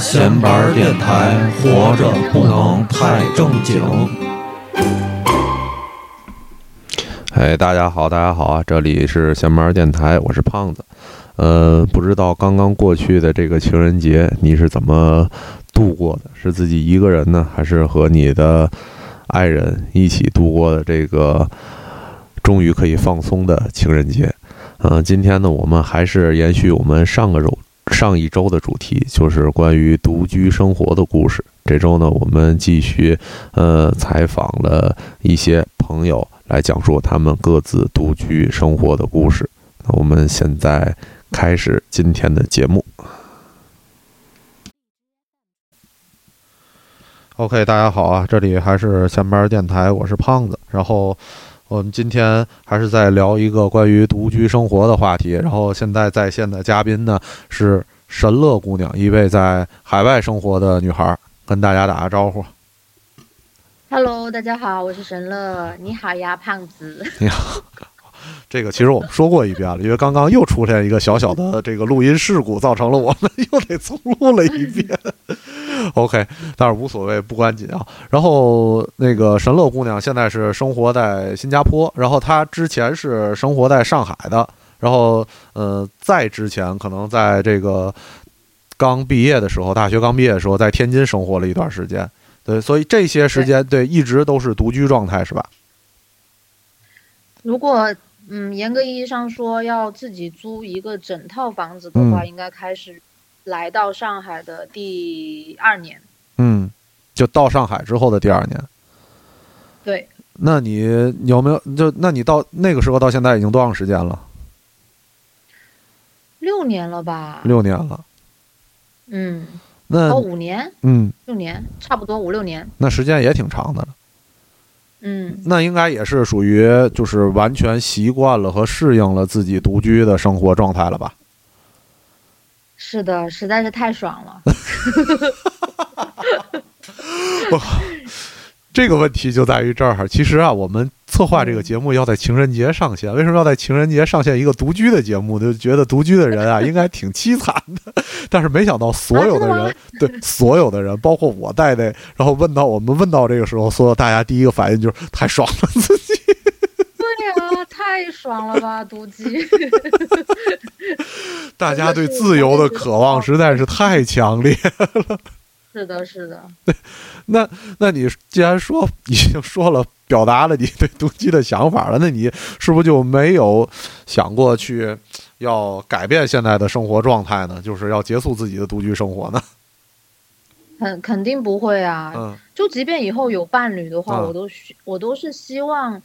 闲班电台，活着不能太正经。哎，大家好，大家好啊！这里是闲班电台，我是胖子。呃，不知道刚刚过去的这个情人节你是怎么度过的？是自己一个人呢，还是和你的爱人一起度过的这个终于可以放松的情人节？嗯，今天呢，我们还是延续我们上个周上一周的主题，就是关于独居生活的故事。这周呢，我们继续呃采访了一些朋友，来讲述他们各自独居生活的故事。那我们现在开始今天的节目。OK，大家好啊，这里还是下班电台，我是胖子。然后我们今天还是在聊一个关于独居生活的话题。然后现在在线的嘉宾呢是神乐姑娘，一位在海外生活的女孩，跟大家打个招呼。Hello，大家好，我是神乐。你好呀，胖子。你好，这个其实我们说过一遍了，因为刚刚又出现一个小小的这个录音事故，造成了我们又得重录了一遍。OK，但是无所谓，不关紧啊。然后那个神乐姑娘现在是生活在新加坡，然后她之前是生活在上海的，然后呃，在之前可能在这个刚毕业的时候，大学刚毕业的时候，在天津生活了一段时间。对，所以这些时间对一直都是独居状态，是吧？如果嗯，严格意义上说，要自己租一个整套房子的话，嗯应该开始来到上海的第二年。嗯，就到上海之后的第二年。对，那你你有没有就那你到那个时候到现在已经多长时间了？六年了吧？六年了。嗯，那哦，五年、嗯，六年，差不多五六年。那时间也挺长的了。嗯，那应该也是属于就是完全习惯了和适应了自己独居的生活状态了吧？是的，实在是太爽了。这个问题就在于这儿。其实啊，我们策划这个节目要在情人节上线，为什么要在情人节上线一个独居的节目？就觉得独居的人啊，应该挺凄惨的。但是没想到所有的人，啊的对所有的人，包括我在内，然后问到我们问到这个时候，所有大家第一个反应就是太爽了，自己。太爽了吧，毒鸡。大家对自由的渴望实在是太强烈了。是的，是的。那那你既然说已经说了，表达了你对毒鸡的想法了，那你是不是就没有想过去要改变现在的生活状态呢？就是要结束自己的独居生活呢？肯肯定不会啊，嗯就即便以后有伴侣的话，嗯我都我都是希望，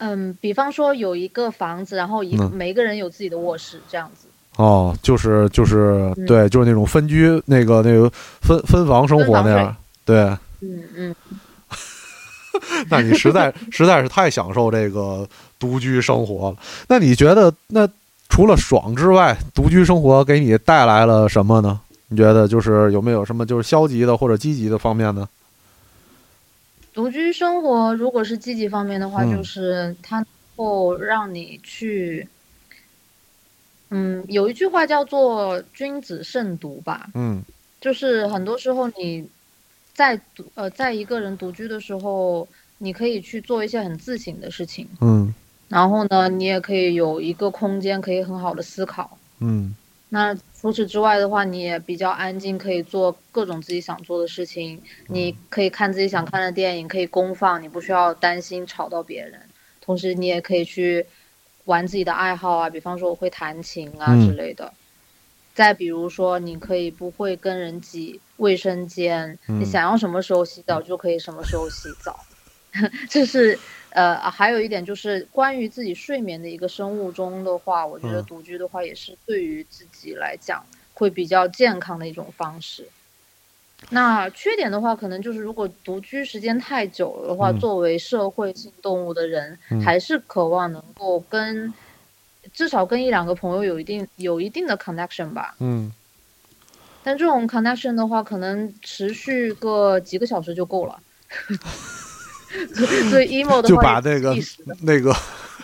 嗯，比方说有一个房子，然后一每个人有自己的卧室这样子。哦，就是就是嗯对，就是那种分居那个那个分分房生活那样。对，嗯嗯，那你实在 实在是太享受这个独居生活了。那你觉得，那除了爽之外，独居生活给你带来了什么呢？你觉得就是有没有什么就是消极的或者积极的方面呢？独居生活如果是积极方面的话，嗯就是它能够让你去，嗯，有一句话叫做“君子慎独”吧，嗯就是很多时候你在独呃在一个人独居的时候，你可以去做一些很自省的事情。嗯然后呢，你也可以有一个空间，可以很好的思考。嗯那除此之外的话，你也比较安静，可以做各种自己想做的事情。你可以看自己想看的电影，可以公放，你不需要担心吵到别人。同时，你也可以去玩自己的爱好啊，比方说我会弹琴啊嗯之类的。再比如说，你可以不会跟人挤卫生间，嗯你想要什么时候洗澡就可以什么时候洗澡。这是呃，还有一点就是关于自己睡眠的一个生物钟的话，我觉得嗯独居的话也是对于自己来讲会比较健康的一种方式。那缺点的话，可能就是如果独居时间太久了的话，嗯作为社会性动物的人，嗯还是渴望能够跟至少跟一两个朋友有一定有一定的 connection 吧。嗯但这种 connection 的话，可能持续个几个小时就够了。所以 emo 的话就把那个那个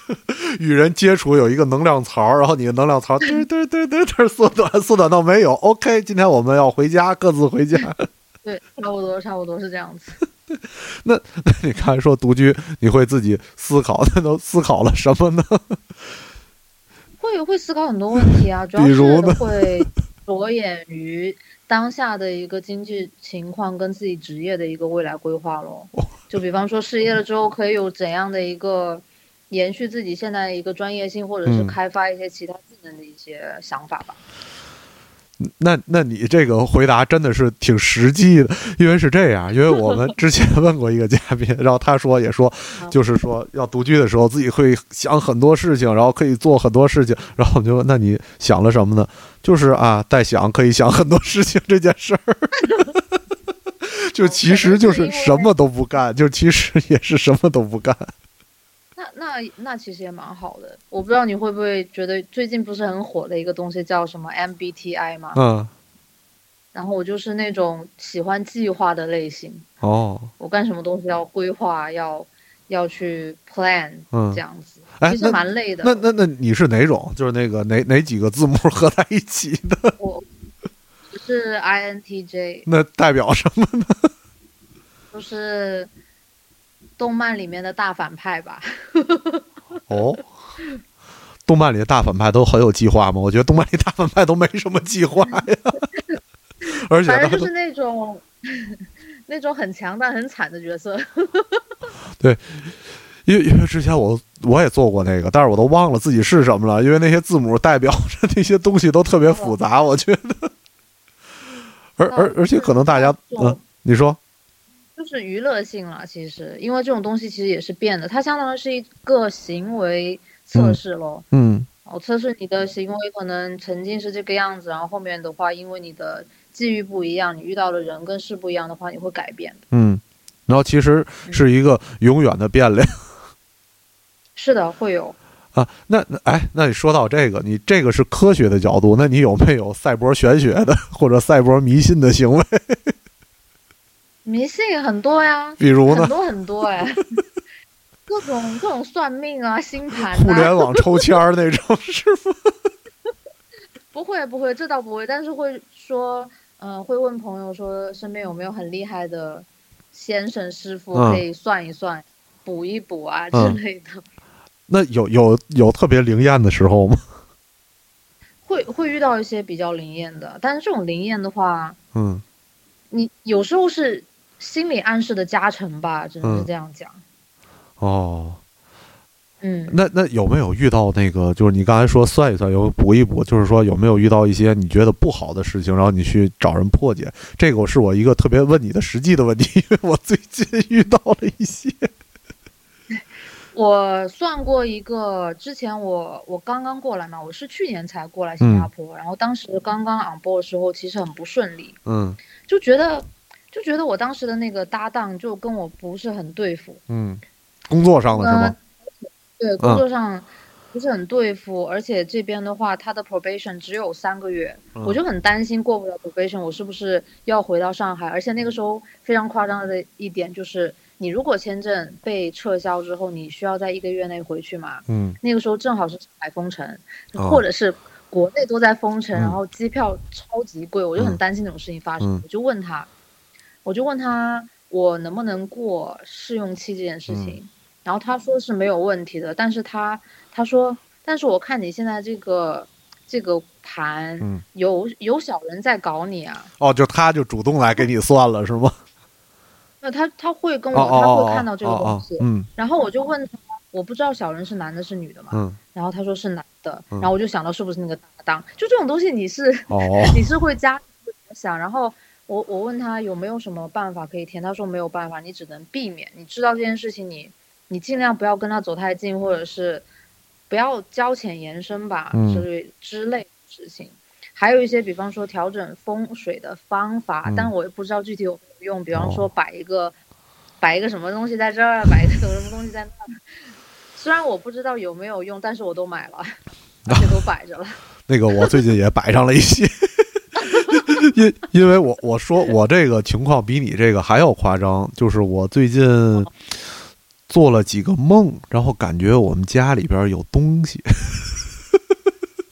与人接触有一个能量槽，然后你的能量槽对对对对对缩短缩短到没有。OK，今天我们要回家，各自回家。对，差不多差不多是这样子。那那你刚才说独居，你会自己思考，那都思考了什么呢？会会思考很多问题啊，主要比如呢是会着眼于当下的一个经济情况跟自己职业的一个未来规划咯。哦就比方说失业了之后，可以有怎样的一个延续自己现在的一个专业性，或者是嗯开发一些其他技能的一些想法吧。那那你这个回答真的是挺实际的，因为是这样，因为我们 之前问过一个嘉宾，然后他说也说，就是说要独居的时候自己会想很多事情，然后可以做很多事情，然后我们就问，那你想了什么呢？就是啊，在想可以想很多事情这件事儿，就其实就是什么都不干，就其实也是什么都不干。那那那其实也蛮好的。我不知道你会不会觉得最近不是很火的一个东西叫什么 MBTI 吗？嗯，然后我就是那种喜欢计划的类型。哦，我干什么东西要规划，要要去 plan，、嗯这样子，哎其实蛮累的。那那那你是哪种？就是那个哪哪几个字母合在一起的？我我是 INTJ，那代表什么呢？就是动漫里面的大反派吧。哦，动漫里的大反派都很有计划吗？我觉得动漫里大反派都没什么计划呀，而且反正就是那种 那种很强但很惨的角色。对因为因为之前我我也做过那个，但是我都忘了自己是什么了，因为那些字母代表着那些东西都特别复杂，我觉得。而而而且可能大家嗯，你说就是娱乐性了，其实，因为这种东西其实也是变的，它相当于是一个行为测试咯。嗯哦，测试你的行为可能曾经是这个样子，然后后面的话，因为你的际遇不一样，你遇到的人跟事不一样的话，你会改变。嗯，然后其实是一个永远的变量 是的，会有。啊。那那哎，那你说到这个，你这个是科学的角度，那你有没有赛博玄学的或者赛博迷信的行为？迷信很多呀，比如呢？很？多很多哎，各种各种算命啊、星盘互联啊，网抽签儿那种师傅？不会不会，这倒不会，但是会说，嗯、会问朋友说身边有没有很厉害的先生师傅嗯。可以算一算、补一补啊之嗯类的，那有有有特别灵验的时候吗？会会遇到一些比较灵验的，但是这种灵验的话，嗯。你有时候是心理暗示的加成吧，只能是嗯这样讲。哦，嗯，那那有没有遇到那个，就是你刚才说算一算，有补一补，就是说有没有遇到一些你觉得不好的事情，然后你去找人破解？这个是我一个特别问你的实际的问题，因为我最近遇到了一些。我算过一个，之前我我刚刚过来嘛，我是去年才过来新加坡，然后当时刚刚 on board 的时候，其实很不顺利，嗯就觉得就觉得我当时的那个搭档就跟我不是很对付，嗯，工作上的是吗？对，工作上不是很对付，而且这边的话，他的 probation 只有三个月，嗯我就很担心过不了 probation，我是不是要回到上海？而且那个时候非常夸张的一点就是，你如果签证被撤销之后，你需要在一个月内回去嘛？嗯那个时候正好是上海封城，哦或者是国内都在封城，嗯然后机票超级贵，我就很担心这种事情发生。嗯我就问他，我就问他我能不能过试用期这件事情，嗯然后他说是没有问题的，但是他他说，但是我看你现在这个这个盘、嗯有有小人在搞你啊，哦，就他就主动来给你算了是吗？那他他会跟哦我、他会看到这个哦东西，哦嗯。然后我就问他，我不知道小人是男的是女的嘛，嗯。然后他说是男的，嗯。然后我就想到是不是那个搭档，就这种东西你是哦。你是会加想，然后我我问他有没有什么办法可以填，他说没有办法，你只能避免。你知道这件事情你，你尽量不要跟他走太近，或者是不要交浅言深吧，嗯之类之类的事情。还有一些，比方说调整风水的方法，嗯但我也不知道具体有没有用。比方说哦摆一个、摆一个什么东西在这儿，摆一个什么东西在那儿。虽然我不知道有没有用，但是我都买了，而且都 摆着了。那个我最近也摆上了一些，因因为我我说我这个情况比你这个还要夸张，就是我最近做了几个梦，然后感觉我们家里边有东西。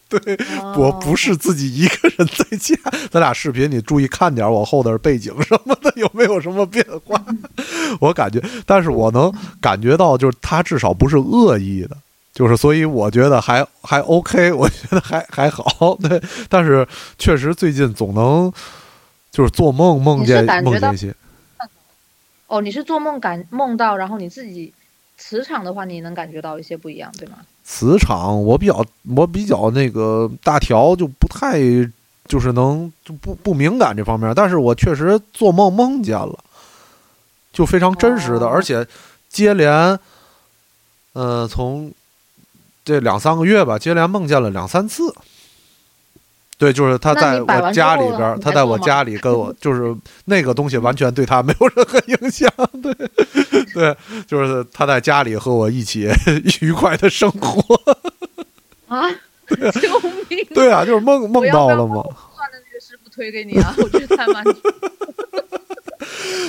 对，我不是自己一个人在家，咱俩视频你注意看点我后边背景什么的有没有什么变化？我感觉，但是我能感觉到，就是他至少不是恶意的，就是所以我觉得还还 OK，我觉得还还好，对。但是确实最近总能就是做梦梦见梦见一些，哦，你是做梦感梦到，然后你自己磁场的话，你能感觉到一些不一样，对吗？磁场我比较我比较那个大条就不太就是能就不不敏感这方面，但是我确实做梦梦见了，就非常真实的，哦而且接连，呃，从这两三个月吧，接连梦见了两三次。对，就是他在我家里边他在我家里跟我，就是那个东西完全对他没有任何影响。对，对，就是他在家里和我一起 愉快的生活。啊！救命！对啊，就是梦梦到了嘛。换的那个师傅推给你啊，我觉得还蛮。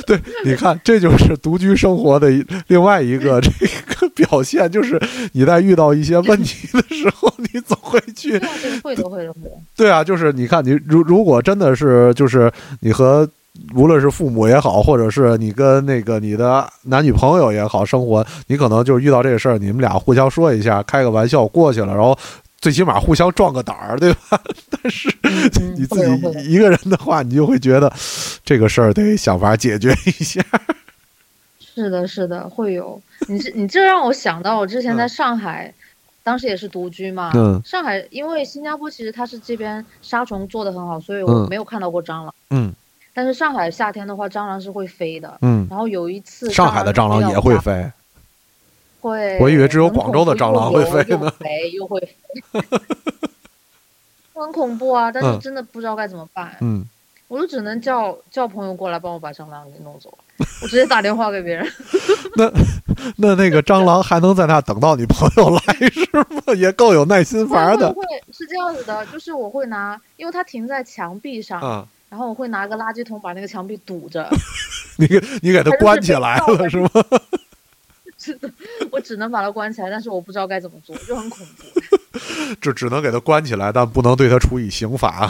对，你看，这就是独居生活的一另外一个这个表现，就是你在遇到一些问题的时候，你总会去对啊对会的，会的，会的。对啊，就是你看，你如如果真的是就是你和无论是父母也好，或者是你跟那个你的男女朋友也好生活，你可能就是遇到这个事儿，你们俩互相说一下，开个玩笑过去了，然后最起码互相壮个胆儿，对吧？但是嗯你自己一个人的话，你就会觉得 这个事儿得想法解决一下。是的，是的，会有。你这你这让我想到，我之前在上海，当时也是独居嘛。嗯上海因为新加坡其实它是这边杀虫做的很好，所以我嗯没有看到过蟑螂。嗯但是上海夏天的话，蟑螂是会飞的。嗯，然后有一次，上海的蟑螂也会飞会。我以为只有广州的蟑螂会飞呢又会飞，很恐怖啊！但嗯是真的不知道该怎么办。嗯，我就只能叫叫朋友过来帮我把蟑螂给弄走了。我直接打电话给别人。那那那个蟑螂还能在那等到你朋友来是吗？也够有耐心法的会会会是这样子的，就是我会拿，因为它停在墙壁上，啊！然后我会拿个垃圾桶把那个墙壁堵着。你给你给它关起来了是吗？是的，我只能把它关起来，但是我不知道该怎么做，就很恐怖。这只能给它关起来，但不能对它处以刑罚。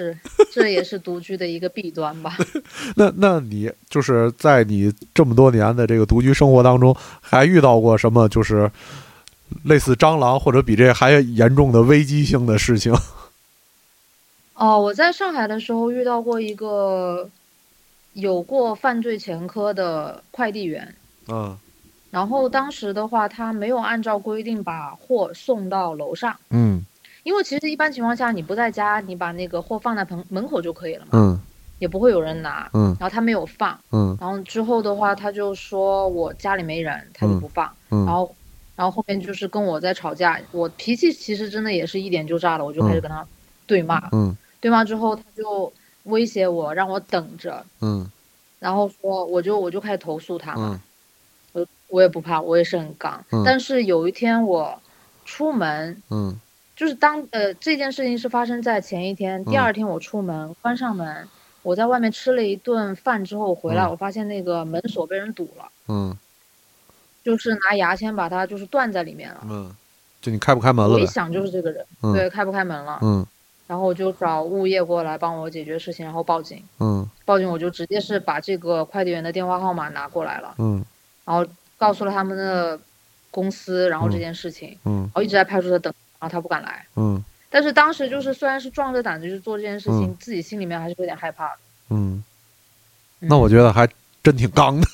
是，这也是独居的一个弊端吧。那那你就是在你这么多年的这个独居生活当中，还遇到过什么就是类似蟑螂或者比这还严重的危机性的事情？哦，我在上海的时候遇到过一个有过犯罪前科的快递员，嗯然后当时的话，他没有按照规定把货送到楼上，嗯因为其实一般情况下你不在家，你把那个货放在门门口就可以了嘛，嗯也不会有人拿。嗯然后他没有放，嗯然后之后的话，他就说我家里没人，他就不放。嗯然后，然后后面就是跟我在吵架，我脾气其实真的也是一点就炸了，我就开始跟他对骂。嗯对骂之后，他就威胁我，让我等着，嗯然后说我就我就开始投诉他嘛。嗯我我也不怕，我也是很刚。嗯但是有一天我出门，嗯就是当呃这件事情是发生在前一天，第嗯二天我出门关上门，我在外面吃了一顿饭之后回来，嗯我发现那个门锁被人堵了，嗯就是拿牙签把它就是断在里面了。嗯，就你开不开门了呗？我一想就是这个人，嗯对，开不开门了，嗯然后我就找物业过来帮我解决事情，然后报警。嗯报警我就直接是把这个快递员的电话号码拿过来了，嗯然后告诉了他们的公司，然后这件事情，嗯然后一直在派出所等，然后他不敢来。嗯但是当时就是虽然是壮着胆子去做这件事情，嗯自己心里面还是有点害怕的。嗯，嗯那我觉得还真挺刚的，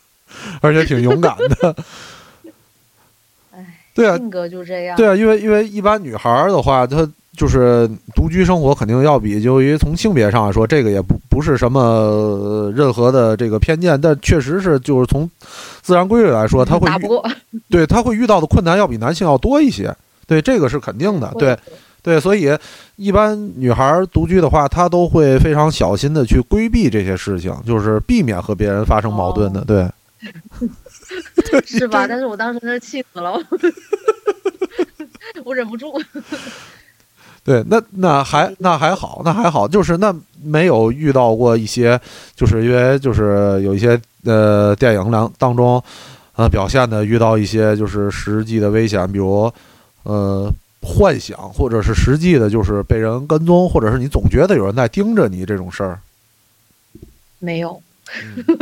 而且挺勇敢的。唉，对啊，性格就这样。对啊，因为因为一般女孩儿的话，她就是独居生活，肯定要比就于从性别上来说，这个也不不是什么呃任何的这个偏见，但确实是就是从自然规律来说，她会打不过，对她会遇到的困难要比男性要多一些，对这个是肯定的，对对，所以一般女孩独居的话，她都会非常小心的去规避这些事情，就是避免和别人发生矛盾的。哦对，是吧？但是我当时真是气死了，我 忍不住。对，那那还那还好，那还好，就是那没有遇到过一些，就是因为就是有一些呃电影当当中，呃表现的遇到一些就是实际的危险，比如呃幻想，或者是实际的就是被人跟踪，或者是你总觉得有人在盯着你这种事儿。没有，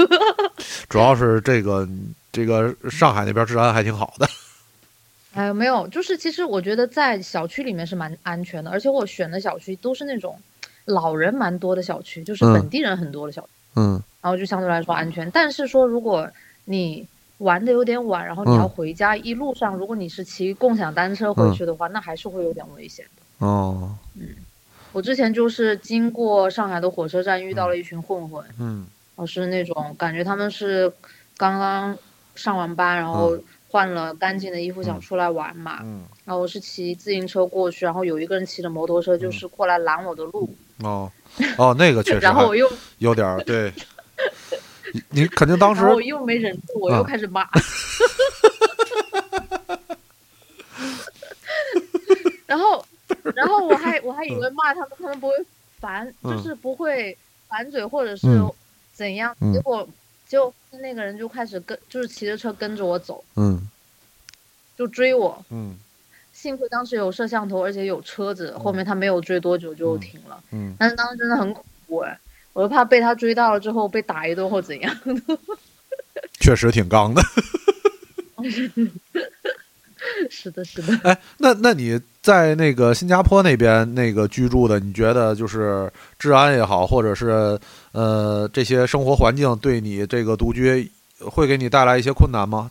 主要是这个这个上海那边治安还挺好的。哎，没有，就是其实我觉得在小区里面是蛮安全的，而且我选的小区都是那种老人蛮多的小区，就是嗯本地人很多的小区，嗯然后就相对来说安全。但是说如果你玩的有点晚，然后你嗯要回家，一路上如果你是骑共享单车回去的话，那还是会有点危险的。哦我之前就是经过上海的火车站，遇到了一群混混，嗯我是那种感觉他们是刚刚上完班，然后换了干净的衣服想出来玩嘛。嗯然后我是骑自行车过去，然后有一个人骑着摩托车，就是过来拦我的路，哦哦，那个确实 然后我又，有点儿对。你你肯定当时我又没忍住，我又啊开始骂。然后，然后我还我还以为骂他们，他们不会烦，嗯。就是不会反嘴或者是嗯。怎样，嗯。结果就那个人就开始跟，就是骑着车跟着我走，嗯。就追我。嗯。幸亏当时有摄像头，而且有车子，后面他没有追多久就停了。嗯。但是当时真的很恐怖哎，我就怕被他追到了之后被打一顿或怎样。确实挺刚的。是的，是的。哎，那那你在那个新加坡那边那个居住的，你觉得就是治安也好，或者是呃这些生活环境对你这个独居会给你带来一些困难吗？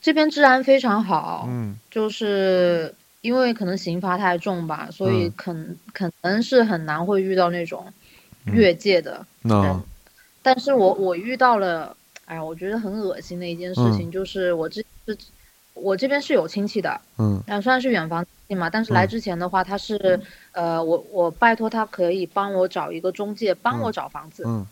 这边治安非常好，嗯就是因为可能刑罚太重吧，所以嗯。可可能是很难会遇到那种越界的人。那但是我我遇到了，哎呀，我觉得很恶心的一件事情，就是我这是我这边是有亲戚的，嗯。但虽然是远房亲戚嘛，但是来之前的话，他是呃，我我拜托他可以帮我找一个中介，帮我找房子。嗯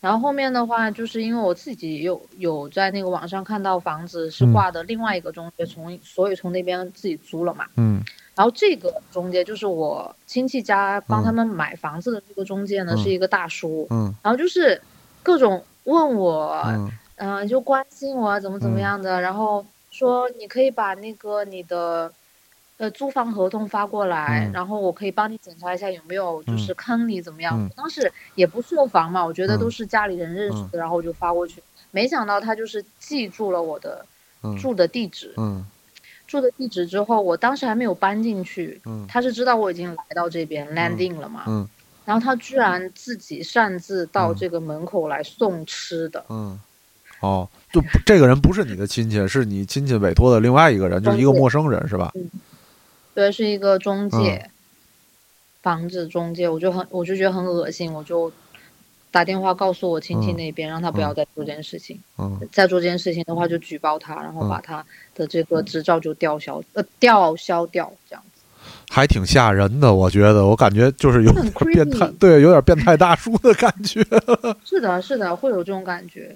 然后后面的话，就是因为我自己有有在那个网上看到房子是嗯。挂的另外一个中介，从所以从那边自己租了嘛。嗯。然后这个中介就是我亲戚家帮他们买房子的这个中介呢，嗯。是一个大叔，嗯。然后就是各种问我，嗯。嗯、就关心我啊怎么怎么样的，然后说你可以把那个你的呃租房合同发过来，嗯然后我可以帮你检查一下有没有就是坑你怎么样。嗯当时也不设防嘛，我觉得嗯都是家里人认识的，然后我就发过去。没想到他就是记住了我的嗯住的地址，嗯住的地址之后，我当时还没有搬进去，嗯他是知道我已经来到这边 landing 了嘛，嗯然后他居然自己擅自到嗯这个门口来送吃的。嗯，哦，就这个人不是你的亲戚，是你亲戚委托的另外一个人，就是一个陌生人，是吧？对，是一个中介，嗯房子中介，我就很我就觉得很恶心，我就打电话告诉我亲戚嗯那边，让他不要再做这件事情。嗯再做这件事情的话，就举报他，然后嗯把他的这个执照就吊销，呃，吊销掉这样子。还挺吓人的，我觉得，我感觉就是有点变态，对，有点变态大叔的感觉。是的，是的，会有这种感觉。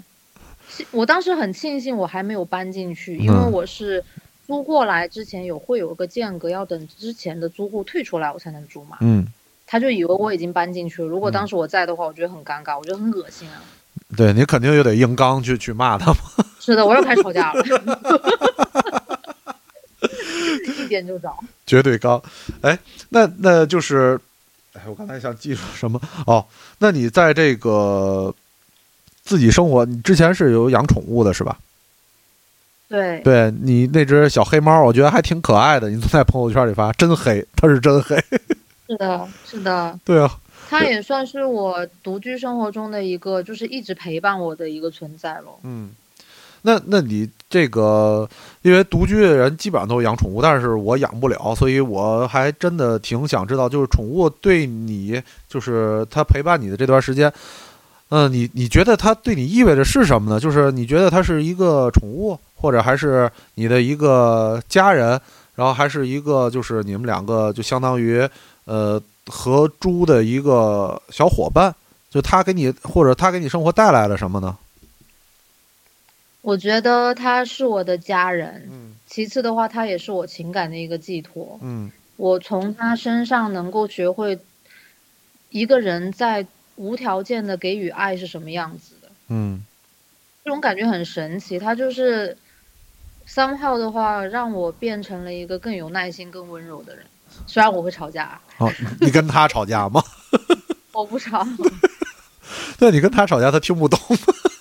我当时很庆幸我还没有搬进去，因为嗯我是租过来之前有会有一个间隔，要等之前的租户退出来我才能租嘛。嗯，他就以为我已经搬进去了，如果嗯当时我在的话，我觉得很尴尬，我觉得很恶心啊。对你肯定又得硬刚去去骂他嘛。是的，我又开始吵架了，一点就着。绝对刚。哎，那那就是，哎，我刚才想记住什么？哦，那你在这个自己生活，你之前是有养宠物的是吧？对，对你那只小黑猫，我觉得还挺可爱的。你总在朋友圈里发，真黑，它是真黑。是的，是的，对啊，它也算是我独居生活中的一个，就是一直陪伴我的一个存在咯。嗯。那那你这个，因为独居的人基本上都养宠物，但是我养不了，所以我还真的挺想知道，就是宠物对你，就是它陪伴你的这段时间，嗯、你你觉得它对你意味着是什么呢？就是你觉得它是一个宠物，或者还是你的一个家人，然后还是一个就是你们两个就相当于呃合租的一个小伙伴，就他给你或者他给你生活带来了什么呢？我觉得他是我的家人，嗯其次的话，他也是我情感的一个寄托。嗯我从他身上能够学会一个人在无条件的给予爱是什么样子的，嗯这种感觉很神奇。他就是 somehow 的话，让我变成了一个更有耐心、更温柔的人。虽然我会吵架，哦，你跟他吵架吗？我不吵。对，你跟他吵架，他听不懂。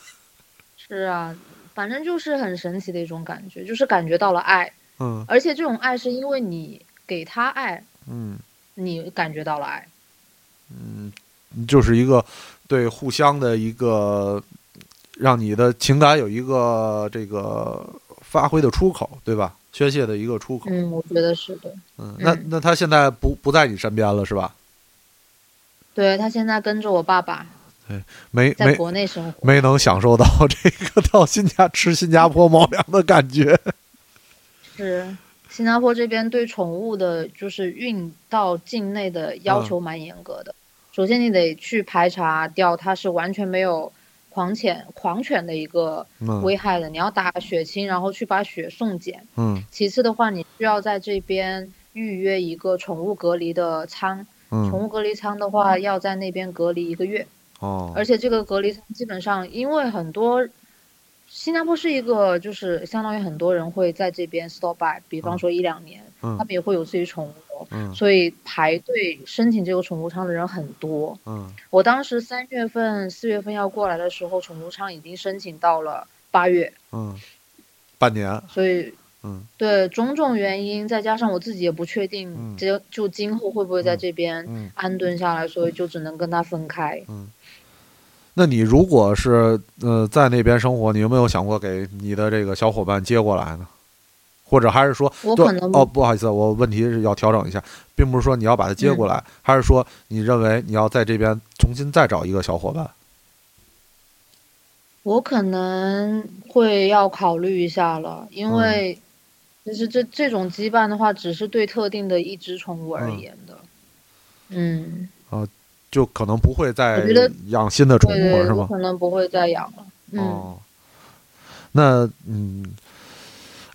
是啊，反正就是很神奇的一种感觉，就是感觉到了爱，嗯而且这种爱是因为你给他爱，嗯你感觉到了爱。嗯，就是一个对互相的一个，让你的情感有一个这个发挥的出口，对吧？宣泄的一个出口。嗯，我觉得是的。嗯，那嗯那他现在不不在你身边了，是吧？对他现在跟着我爸爸对没没国内生活。没能享受到这个到新加吃新加坡猫粮的感觉。是新加坡这边对宠物的，就是运到境内的要求蛮严格的。首先，你得去排查掉它是完全没有狂犬狂犬的一个嗯危害的，你要打血清，然后去把血送检。嗯其次的话，你需要在这边预约一个宠物隔离的舱。宠嗯物隔离仓的话，要在那边隔离一个月。哦，而且这个隔离舱基本上，因为很多新加坡是一个，就是相当于很多人会在这边 stop by，比方说一两年，嗯他们也会有自己宠物，嗯所以排队申请这个宠物舱的人很多。嗯我当时三月份、四月份要过来的时候，宠物舱已经申请到了八月，嗯，半年。所以嗯对种种原因，再加上我自己也不确嗯定，这就今后会不会在这边嗯安顿下来，所以就只能跟他分开。嗯那你如果是呃在那边生活，你有没有想过给你的这个小伙伴接过来呢？或者还是说，我可能哦，不好意思，我问题是要调整一下，并不是说你要把他接过嗯来，还是说你认为你要在这边重新再找一个小伙伴？我可能会要考虑一下了，因嗯为其实这这种羁绊的话，只是对特定的一只宠物而嗯言的。嗯，啊就可能不会再养新的宠物了，是吗？可能不会再养了。嗯，哦，那嗯，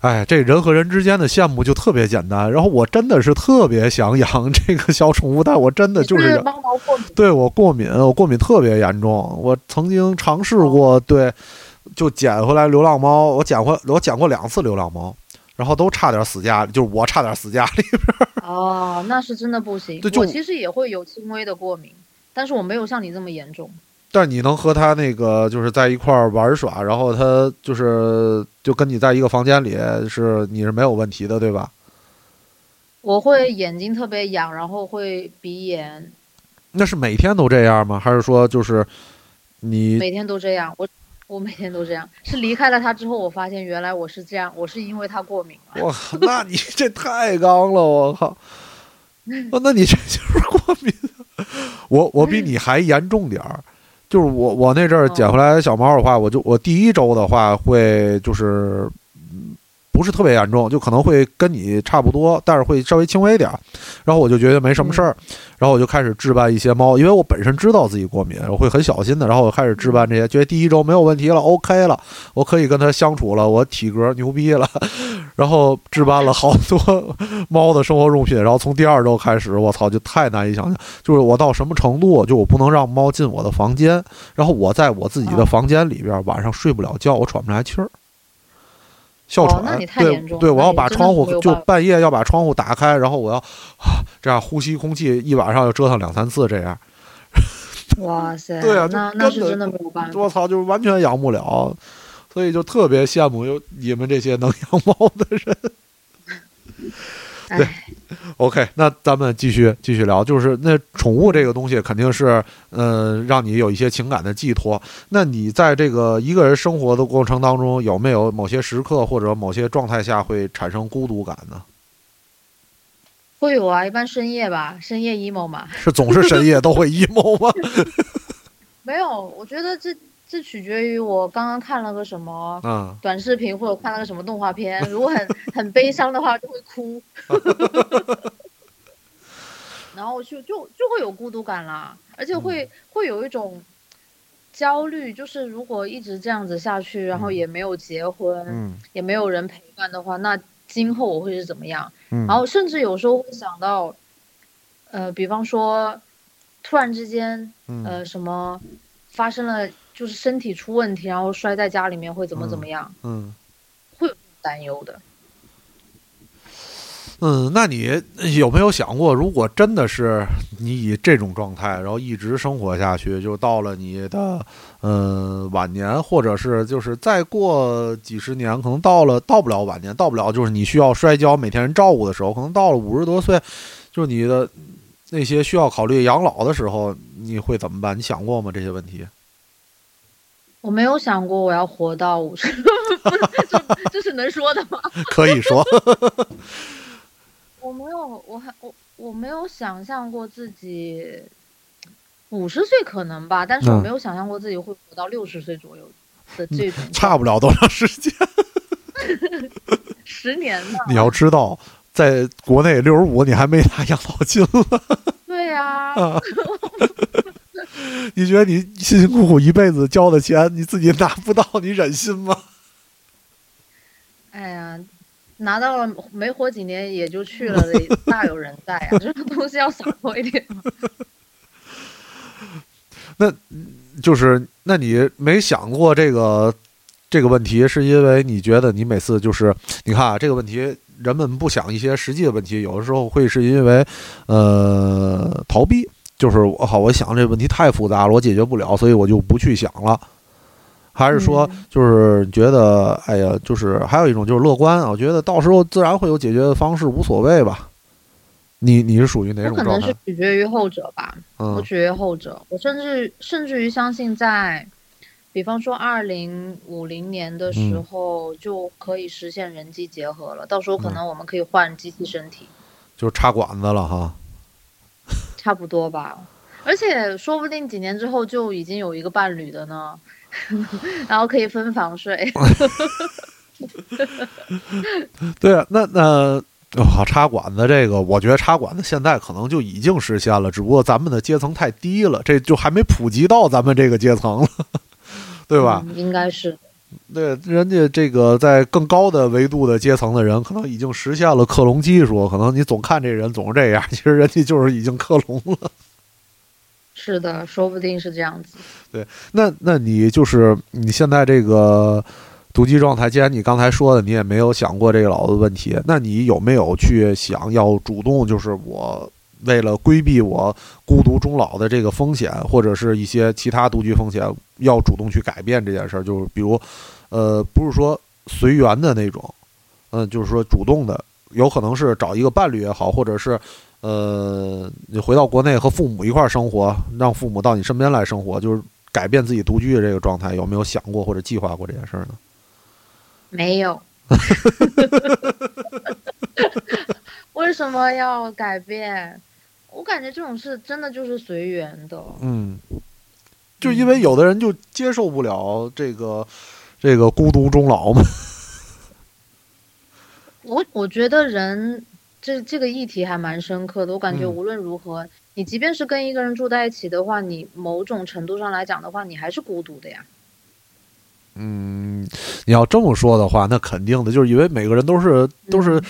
哎，这人和人之间的羡慕就特别简单。然后我真的是特别想养这个小宠物，但我真的就是养猫毛过敏。对我过敏，我过敏特别严重。我曾经尝试过，对，就捡回来流浪猫，我捡回我捡过两次流浪猫，然后都差点死家里，就是我差点死家里边。哦，那是真的不行对。我其实也会有轻微的过敏，但是我没有像你这么严重。但你能和他那个就是在一块儿玩耍，然后他就是就跟你在一个房间里，是你是没有问题的，对吧？我会眼睛特别痒，然后会鼻炎，那是每天都这样吗？还是说就是你每天都这样。我我每天都这样。是离开了他之后，我发现原来我是这样，我是因为他过敏了。我靠，那你这太刚了，我靠！哦那你这就是过敏。我我比你还严重点儿，就是我我那阵儿捡回来的小猫的话，我就我第一周的话会就是不是特别严重，就可能会跟你差不多，但是会稍微轻微一点儿。然后我就觉得没什么事儿，然后我就开始置办一些猫，因为我本身知道自己过敏，我会很小心的。然后我开始置办这些，觉得第一周没有问题了，OK 了，我可以跟它相处了，我体格牛逼了。然后置办了好多猫的生活用品，然后从第二周开始，我操，就太难以想象，就是我到什么程度，就我不能让猫进我的房间，然后我在我自己的房间里边晚上睡不了觉，我喘不来气儿。哮喘，对对，我要把窗户就半夜要把窗户打开，然后我要啊这样呼吸空气，一晚上要折腾两三次这样。哇塞，对啊那那是真的没有办法。我操，就是完全养不了，所以就特别羡慕有你们这些能养猫的人。对哎，OK，那咱们继续继续聊，就是那宠物这个东西肯定是，呃，让你有一些情感的寄托。那你在这个一个人生活的过程当中，有没有某些时刻或者某些状态下会产生孤独感呢？会有啊，一般深夜吧，深夜 emo 嘛。是总是深夜都会 emo 吗？没有，我觉得这这取决于我刚刚看了个什么嗯，短视频，或者看了个什么动画片。如果很很悲伤的话，就会哭，然后就就就会有孤独感啦，而且会、会有一种焦虑，就是如果一直这样子下去，然后也没有结婚，嗯。也没有人陪伴的话，那今后我会是怎么样？嗯，然后甚至有时候会想到，呃，比方说，突然之间，嗯。呃，什么发生了，就是身体出问题，然后摔在家里面会怎么怎么样，嗯会有担忧的。嗯，那你有没有想过，如果真的是你以这种状态，然后一直生活下去，就到了你的呃晚年，或者是就是再过几十年，可能到了到不了晚年，到不了就是你需要摔跤，每天人照顾的时候，可能到了五十多岁，就是你的那些需要考虑养老的时候，你会怎么办？你想过吗？这些问题？我没有想过我要活到五十，这这是能说的吗？可以说，我没有，我还我我没有想象过自己五十岁可能吧，但是我没有想象过自己会活到六十岁左右的这种差不了多长时间。十年呢。你要知道，在国内六十五，你还没拿养老金了。对呀、啊 你觉得你辛辛苦苦一辈子交的钱，你自己拿不到，你忍心吗？哎呀，拿到了没活几年也就去了的，大有人在啊！这种东西要洒脱一点。那就是，那你没想过这个这个问题，是因为你觉得你每次就是，你看啊，这个问题人们不想一些实际的问题，有的时候会是因为呃逃避，就是我好，我想这问题太复杂了，我解决不了，所以我就不去想了。还是说，嗯就是觉得，哎呀，就是还有一种就是乐观啊，我觉得到时候自然会有解决的方式，无所谓吧。你你是属于哪种状态？可能是取决于后者吧，我嗯取决于后者。我甚至甚至于相信在，比方说二零五零年的时嗯候就可以实现人机结合了，到时候可嗯能我们可以换机器身体，就是插管子了哈。差不多吧。而且说不定几年之后就已经有一个伴侣的呢，然后可以分房睡。对啊，那那啊，插管子这个，我觉得插管子现在可能就已经实现了，只不过咱们的阶层太低了，这就还没普及到咱们这个阶层了，对吧？嗯应该是。对，人家这个在更高的维度的阶层的人，可能已经实现了克隆技术，可能你总看这人总是这样，其实人家就是已经克隆了。是的，说不定是这样子。对那那你就是你现在这个独居状态，既然你刚才说的你也没有想过这个老的问题，那你有没有去想要主动，就是我为了规避我孤独终老的这个风险，或者是一些其他独居风险，要主动去改变这件事儿？就是比如，呃，不是说随缘的那种，嗯、就是说主动的，有可能是找一个伴侣也好，或者是。呃，你回到国内和父母一块儿生活，让父母到你身边来生活，就是改变自己独居的这个状态，有没有想过或者计划过这件事儿呢？没有。为什么要改变？我感觉这种事真的就是随缘的。嗯，就因为有的人就接受不了这个这个孤独终老嘛。我我觉得人这这个议题还蛮深刻的。我感觉嗯无论如何，你即便是跟一个人住在一起的话，你某种程度上来讲的话，你还是孤独的呀。嗯，你要这么说的话，那肯定的，就是因为每个人都是都是嗯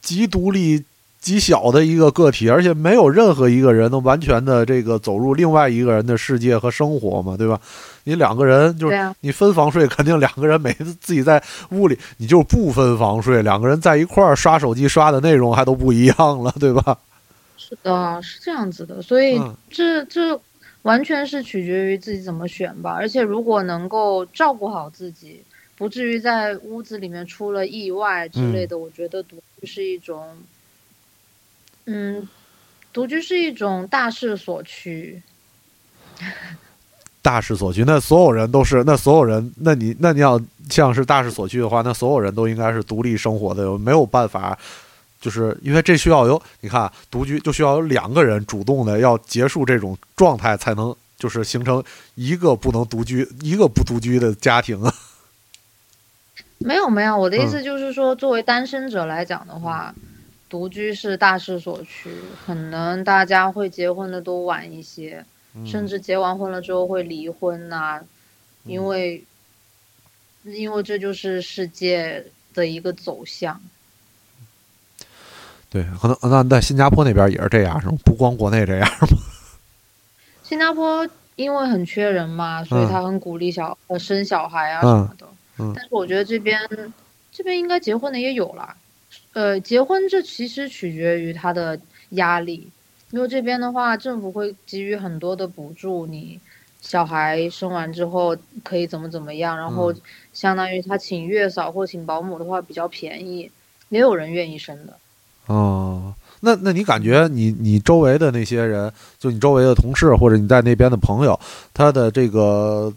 极独立、极小的一个个体，而且没有任何一个人能完全的这个走入另外一个人的世界和生活嘛，对吧？你两个人就是你分房睡，肯定两个人每次自己在屋里，你就不分房睡，两个人在一块儿刷手机刷的内容还都不一样了，对吧？是的，是这样子的。所以嗯这这完全是取决于自己怎么选吧。而且如果能够照顾好自己，不至于在屋子里面出了意外之类的，我觉得独居是一种，嗯，独居是一种大势所趋。大势所趋，那所有人都是，那所有人，那你那你要像是大势所趋的话，那所有人都应该是独立生活的，没有办法，就是因为这需要有，你看独居就需要有两个人主动的要结束这种状态，才能就是形成一个不能独居、一个不独居的家庭啊？没有没有，我的意嗯思就是说，作为单身者来讲的话，独居是大势所趋，可能大家会结婚的都晚一些，嗯甚至结完婚了之后会离婚呐、因为因为这就是世界的一个走向。对，可能那在新加坡那边也是这样，是吗？不光国内这样吗？新加坡因为很缺人嘛，所以嗯他很鼓励小呃生小孩啊嗯什么的。嗯但是我觉得这边这边应该结婚的也有啦，呃，结婚这其实取决于他的压力，因为这边的话政府会给予很多的补助，你小孩生完之后可以怎么怎么样，然后嗯。相当于他请月嫂或请保姆的话比较便宜，也有人愿意生的。哦，那那你感觉你你周围的那些人，就你周围的同事或者你在那边的朋友，他的这个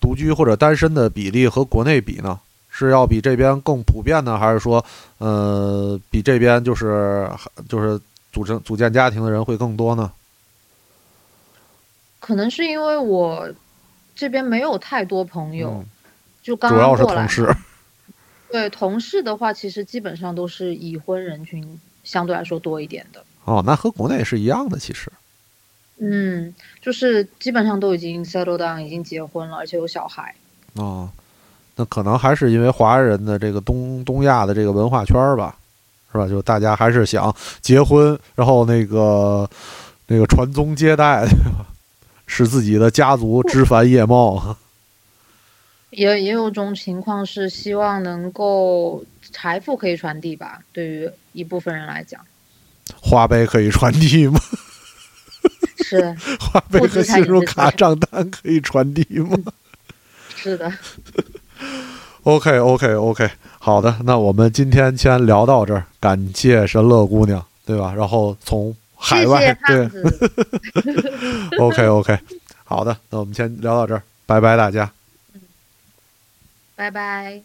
独居或者单身的比例和国内比呢，是要比这边更普遍呢，还是说，呃，比这边就是就是组成组建家庭的人会更多呢？可能是因为我这边没有太多朋友，嗯就刚主要是刚过来嘛同事。对同事的话，其实基本上都是已婚人群相对来说多一点的。哦，那和国内是一样的，其实。嗯，就是基本上都已经 settle down，已经结婚了，而且有小孩。哦，那可能还是因为华人的这个东东亚的这个文化圈儿吧，是吧？就大家还是想结婚，然后那个那个传宗接代，对吧？使自己的家族枝繁叶茂。也也有种情况是希望能够财富可以传递吧，对于一部分人来讲花呗可以传递吗？是花呗和信用卡账单可以传递吗是的。？OK OK OK，好的，那我们今天先聊到这儿，感谢神乐姑娘，对吧？然后从海外谢谢对，OK OK，好的，那我们先聊到这儿，拜拜大家。拜拜。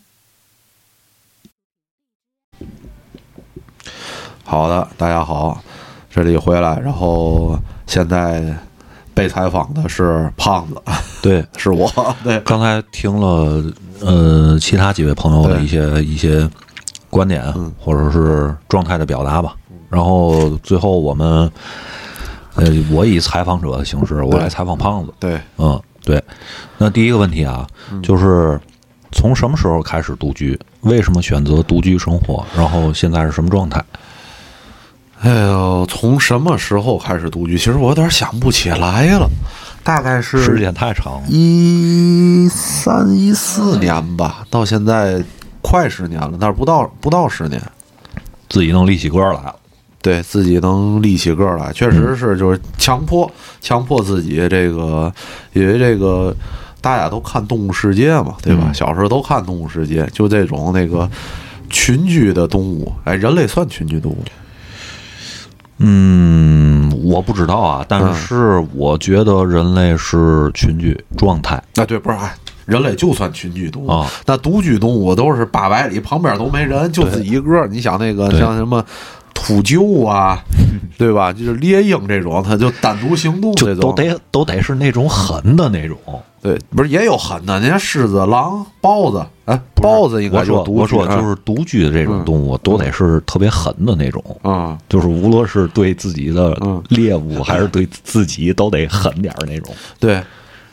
好的，大家好，这里回来，然后现在被采访的是胖子，对，是我，对，刚才听了呃其他几位朋友的一些一些观点嗯或者是状态的表达吧，然后最后我们呃我以采访者的形式，我来采访胖子。对，嗯，对。那第一个问题啊，就是从什么时候开始独居？为什么选择独居生活？然后现在是什么状态？哎呦，从什么时候开始独居？其实我有点想不起来了，大概是时间太长了。一三一四年吧，到现在快十年了，但是不到不到十年。自己能立起个儿来了。对自己能立起个儿来，确实是就是强迫强迫自己这个，因为这个大家都看《动物世界》嘛，对吧？嗯小时候都看《动物世界》，就这种那个群居的动物，哎，人类算群居动物？嗯，我不知道啊，但嗯是我觉得人类是群居状态啊，对，不是，哎，人类就算群居动物，啊。那独居动物都是八百里旁边都没人，就自己一个。你想那个像什么秃鹫啊，对吧？就是猎鹰这种，它就单独行动都得都得是那种狠的那种。对，不是也有狠的，人家狮子、狼、豹子，哎，豹子应该我说我说啊就是独居的这种动物，都得是特别狠的那种。啊，就是无论是对自己的嗯猎物，还是对自己，都得狠点儿那种。对。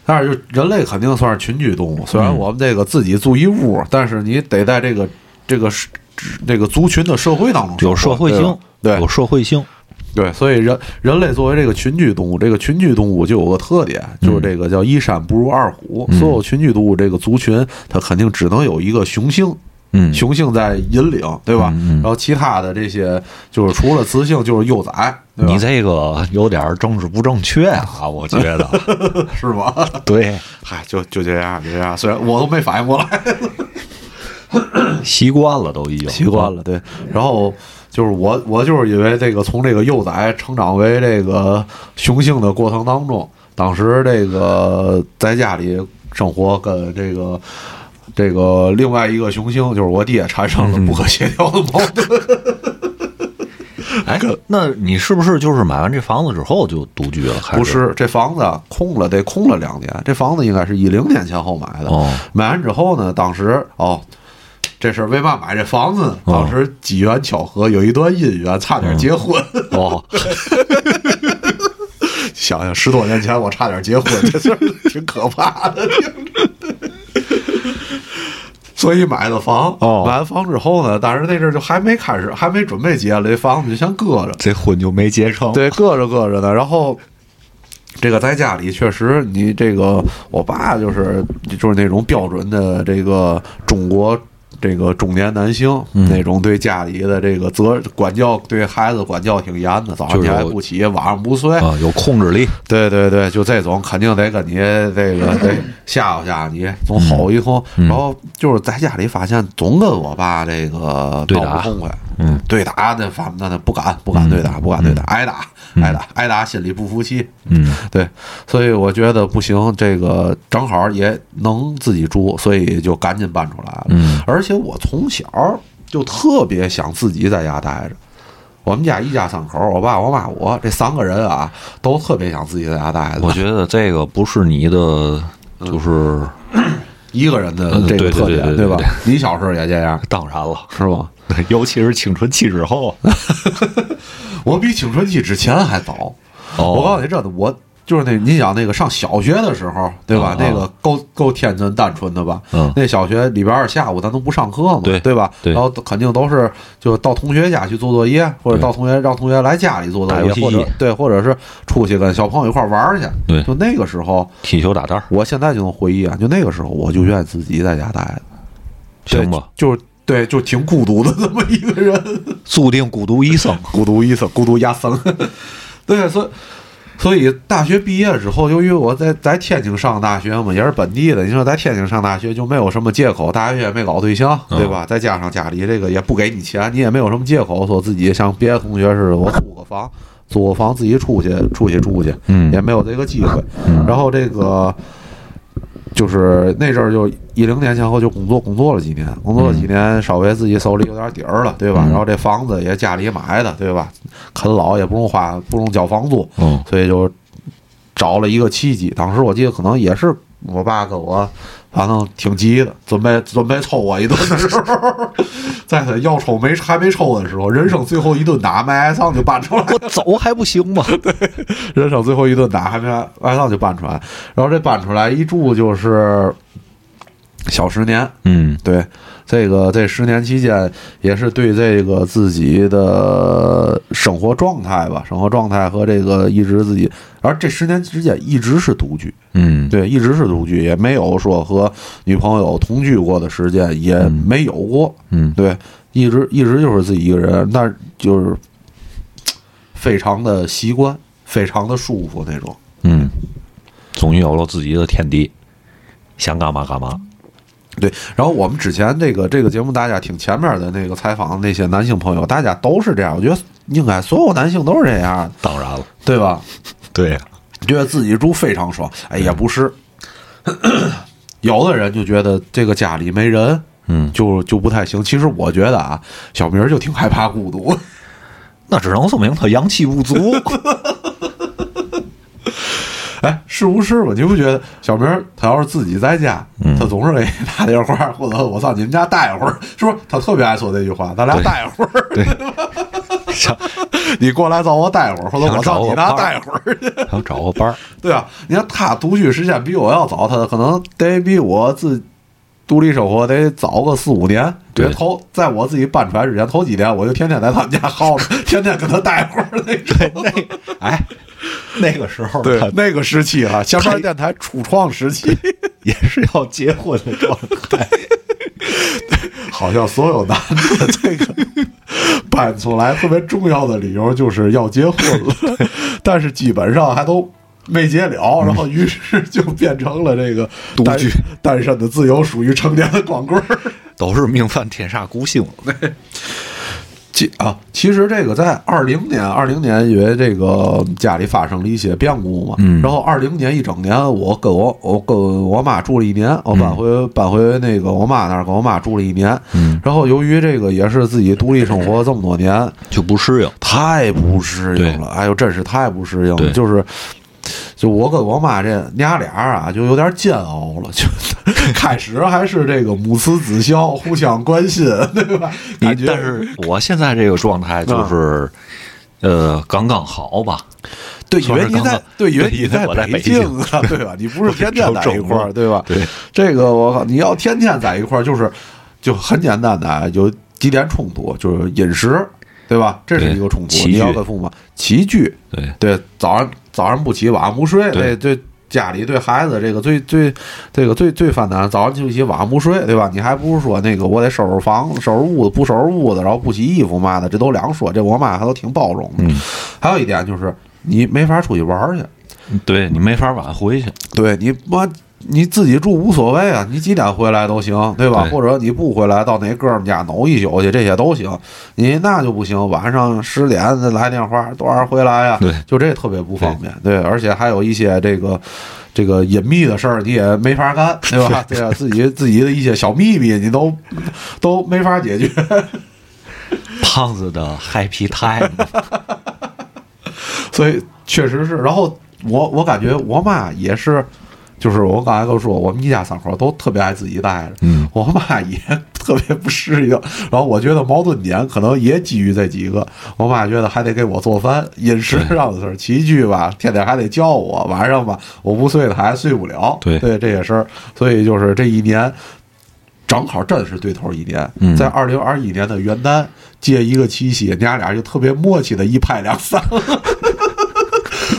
但是就人类肯定算是群居动物，虽然嗯我们这个自己住一屋，但是你得在这个这个是这个族群的社会当中有社会性，对有社会性。对，所以人人类作为这个群居动物，这个群居动物就有个特点，就是这个叫一山不如二虎。嗯所有群居动物这个族群，它肯定只能有一个雄性，嗯，雄性在引领，对吧？嗯嗯然后其他的这些就是除了雌性就是幼崽，你这个有点政治不正确啊，我觉得。是吧？对，嗨，就就这样，就这样。虽然我都没反应过来，习惯了都已经习惯了，对。然后就是我，我就是因为这个从这个幼崽成长为这个雄性的过程当中，当时这个在家里生活跟这个。这个另外一个雄性就是我爹，产生了不可协调的矛盾。哎，那你是不是就是买完这房子之后就独居了？还不是，这房子空了得空了两年，这房子应该是一零年前后买的。哦买完之后呢，当时哦，这事儿为嘛买这房子当时机缘巧合，有一段姻缘，差点结婚。哦，想想十多年前我差点结婚，这事儿挺可怕的。所以买的房，哦买完房之后呢，但是那阵儿就还没开始，还没准备结了，这房子就先搁着。这婚就没结成。对，搁着搁着呢。然后这个在家里确实，你这个我爸就是就是那种标准的这个中国。这个中年男性、嗯。那种对家里的这个责管教，对孩子管教挺严的，早上起来不起，晚上不睡，啊，有控制力。对对对，就这种肯定得跟你这个 得吓唬吓唬你，总吼一通。嗯。然后就是在家里发现总跟我爸这个闹不痛快，嗯，对打那反那那不敢不敢对打，不敢对打，挨打挨打挨打，心里不服气。嗯对，所以我觉得不行，这个正好也能自己住，所以就赶紧搬出来了。嗯而且我从小就特别想自己在家待着。我们家一家三口，我爸、我妈、我这三个人啊，都特别想自己在家待着。我觉得这个不是你的，就是一个人的这个特点，吧对对对对？你小时候也这样当然了，是吧？尤其是青春期之后。我比青春期之前还早。哦我告诉你，真的，我就是那你想那个上小学的时候，对吧？啊那个够够天真单纯的吧？嗯那小学礼拜二下午咱都不上课嘛，对对吧？对然后肯定都是就到同学家去做作业，或者到同学让同学来家里做作业，或者对，或者是出去跟小朋友一块玩去。对就那个时候，踢球打蛋儿，我现在就能回忆啊，就那个时候，我就愿意自己在家待着，行吧？就是对，就挺孤独的这么一个人。注定孤独一生。孤独一生，孤独一生。对，所以所以大学毕业之后，由于我在在天津上大学嘛，也是本地的，你说在天津上大学就没有什么借口，大学也没搞对象，嗯对吧？再加上家里这个也不给你钱，你也没有什么借口说自己像别的同学似的，我租个房，租个房自己出去出去住去，嗯也没有这个机会。嗯然后这个。就是那阵儿，就一零年前后就工作，工作了几年，工作了几年，稍微自己手里有点底儿了，对吧？嗯然后这房子也家里买的，对吧？啃老也不用花，不用交房租，嗯所以就找了一个契机。当时我记得可能也是我爸跟我，反正挺急的，准备准备抽我一顿的时候，在他要抽没还没抽的时候，人生最后一顿打没挨上就搬出来。了。我走还不行吗？对人生最后一顿打还没挨上就搬出来，然后这搬出来一住就是小十年，嗯。对，这个这十年期间也是对这个自己的生活状态吧，生活状态和这个一直自己，而这十年之间一直是独居，嗯，对，一直是独居，也没有说和女朋友同居过的时间，也没有过，嗯。对，一直一直就是自己一个人，那就是非常的习惯，非常的舒服那种。嗯，终于有了自己的天地，想干嘛干嘛。对，然后我们之前这个这个节目，大家听前面的那个采访那些男性朋友，大家都是这样，我觉得应该所有男性都是这样，当然了，对吧？对呀，觉得自己住非常爽，哎，也不是，有的人就觉得这个家里没人，嗯，就就不太行。其实我觉得啊，小明就挺害怕孤独。那只能说明他阳气不足。哎，是不是吧？你不觉得小明儿他要是自己在家，嗯他总是给你打电话，或者我上你们家待会儿，是不是？他特别爱说这句话，咱俩对待会儿，对，想你过来找我待会儿，或者我上你那待会儿去。想找个伴儿。对啊，你看他独居时间比我要早，他可能得比我自独立生活得早个四五年。对头在我自己搬出来之前，头几年我就天天在他们家耗着，天天跟他待会儿那种。对，那哎，那个时候对那个时期啊，下班电台初创时期，也是要结婚的状态。好像所有男的这个搬出来特别重要的理由就是要结婚了，但是基本上还都没结了，然后于是就变成了这个独居单单身的自由属于成年的光棍儿。都是命犯天煞孤星。其啊，其实这个在二零年，二零年因为这个家里发生了一些变故嘛，嗯。然后二零年一整年，我跟我我跟我妈住了一年，我搬回、搬回那个我妈那儿，跟我妈住了一年，嗯，然后由于这个也是自己独立生活这么多年，就不适应。太不适应了，哎呦，真是太不适应了，就是。就我跟我妈这娘俩啊，就有点煎熬了。就 开始还是这个母慈子孝，互相关心，对吧？感觉但是我现在这个状态就是，呃，刚刚好吧。对，因为你在对，因为对你在北京京啊，对吧？你不是天天 在一块儿，对吧？对，这个我靠，你要天天在一块儿，就是就很简单的啊，有几点冲突，就是饮食，对吧？这是一个冲突。你要跟父母起居，对对，早上早上不起，晚上不睡，对对对。家里对孩子这个最最这个最最烦难，早上就起，晚上不睡，对吧？你还不如说那个我得收拾房、收拾屋子，不收拾屋子，然后不洗衣服嘛的，这都两说。这我妈还都挺包容的。嗯还有一点就是你没法出去玩去，对你没法晚回去。对你妈你自己住无所谓啊，你几点回来都行，对吧？对或者你不回来到哪哥们家弄一宿去，这些都行。你那就不行，晚上十点再来电话，多少回来呀？对就这特别不方便。对，而且还有一些这个。这个隐秘的事儿你也没法干，对吧？对啊，自己自己的一些小秘密你都 都没法解决。胖子的 happy time，所以确实是。然后我我感觉我妈也是，就是我刚才都说，我们一家三口都特别爱自己待着。嗯，我妈也 特别不适应。然后我觉得矛盾点可能也基于这几个。我妈觉得还得给我做饭，饮食上的事儿，起居吧，天天还得叫我，晚上吧我不睡，她还睡不了。对对这些事儿，所以就是这一年。正好真是对头一年，嗯在二零二一年的元旦借一个七夕，娘俩就特别默契的一拍两散。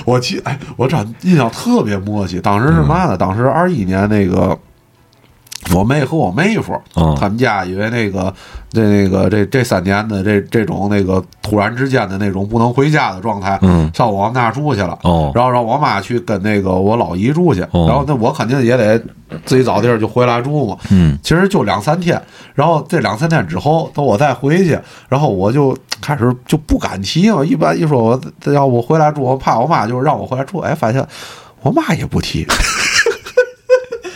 我记，哎，我长印象特别默契。当时是嘛呢？当时二一年那个，我妹和我妹夫，嗯他们家因为那个这那个这这三年的这这种那个突然之间的那种不能回家的状态，嗯上我们那住去了。哦然后让我妈去跟那个我老姨住去，哦然后那我肯定也得自己找地儿就回来住嘛。嗯其实就两三天，然后这两三天之后，等我再回去，然后我就开始就不敢提嘛。一般一说我要我回来住，我怕我妈就让我回来住，哎，发现我妈也不提，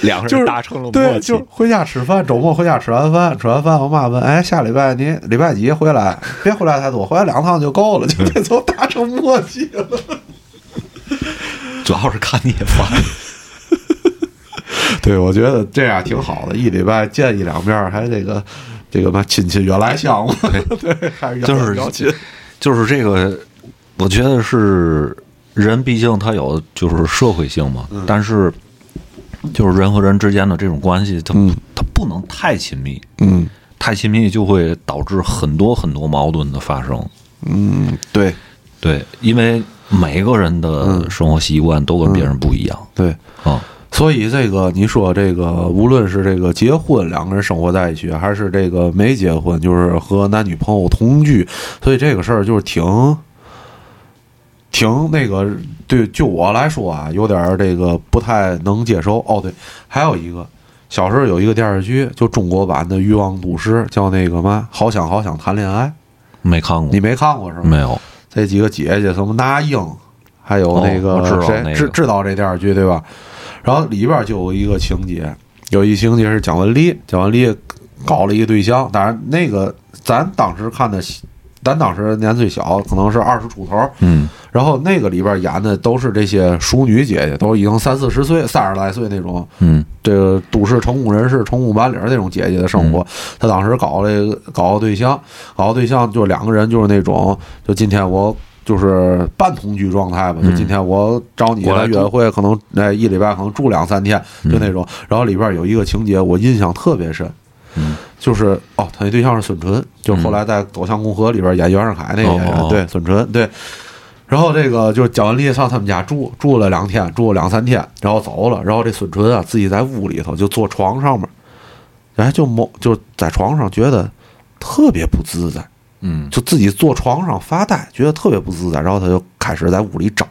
两个人达成了对，就回家吃饭，周末回家吃完饭，吃完饭我妈问，哎，下礼拜你礼拜几回来？别回来太多，回来两趟就够了，就这都达成默契了。主要是看你也烦。对，我觉得这样挺好的，一礼拜见一两面，还这个这个嘛亲戚原来相嘛，对，还是就是。就是这个，我觉得是人，毕竟他有就是社会性嘛，但是就是人和人之间的这种关系，它嗯它不能太亲密，嗯太亲密就会导致很多很多矛盾的发生。嗯，对对，因为每个人的生活习惯都跟别人不一样对。啊。所以这个你说这个，无论是这个结婚两个人生活在一起，还是这个没结婚，就是和男女朋友同居，所以这个事儿就是挺挺那个，对，就我来说啊，有点这个不太能接受。哦，对，还有一个，小时候有一个电视剧，就中国版的《欲望都市》，叫那个嘛，好想好想谈恋爱，没看过你，没看过是吗？没有？这几个姐姐，什么那英，还有那个谁、那个知知道这电视剧对吧？然后里边就有一个情节，有一情节是蒋雯丽，蒋雯丽搞了一个对象，当然那个咱当时看的，咱当时年岁小，可能是二十出头，嗯然后那个里边演的都是这些淑女姐姐，都已经三四十岁、三十来岁那种，嗯这个都市成功人士、成功白领那种姐姐的生活。他当时搞了个搞个对象，搞个对象就两个人就是那种，就今天我。就是半同居状态吧，就今天我找你来约会，可能哎一礼拜可能住两三天，就那种。然后里边有一个情节我印象特别深，嗯就是哦，他那对象是孙淳，就是后来在《走向共和》里边演袁世凯那个演员，对孙淳，对。然后这个就是蒋雯丽上他们家住，住了两天，住了两三天，然后走了。然后这孙淳啊，自己在屋里头就坐床上面，哎，就摸就在床上觉得特别不自在，嗯就自己坐床上发呆，觉得特别不自在。然后他就开始在屋里找，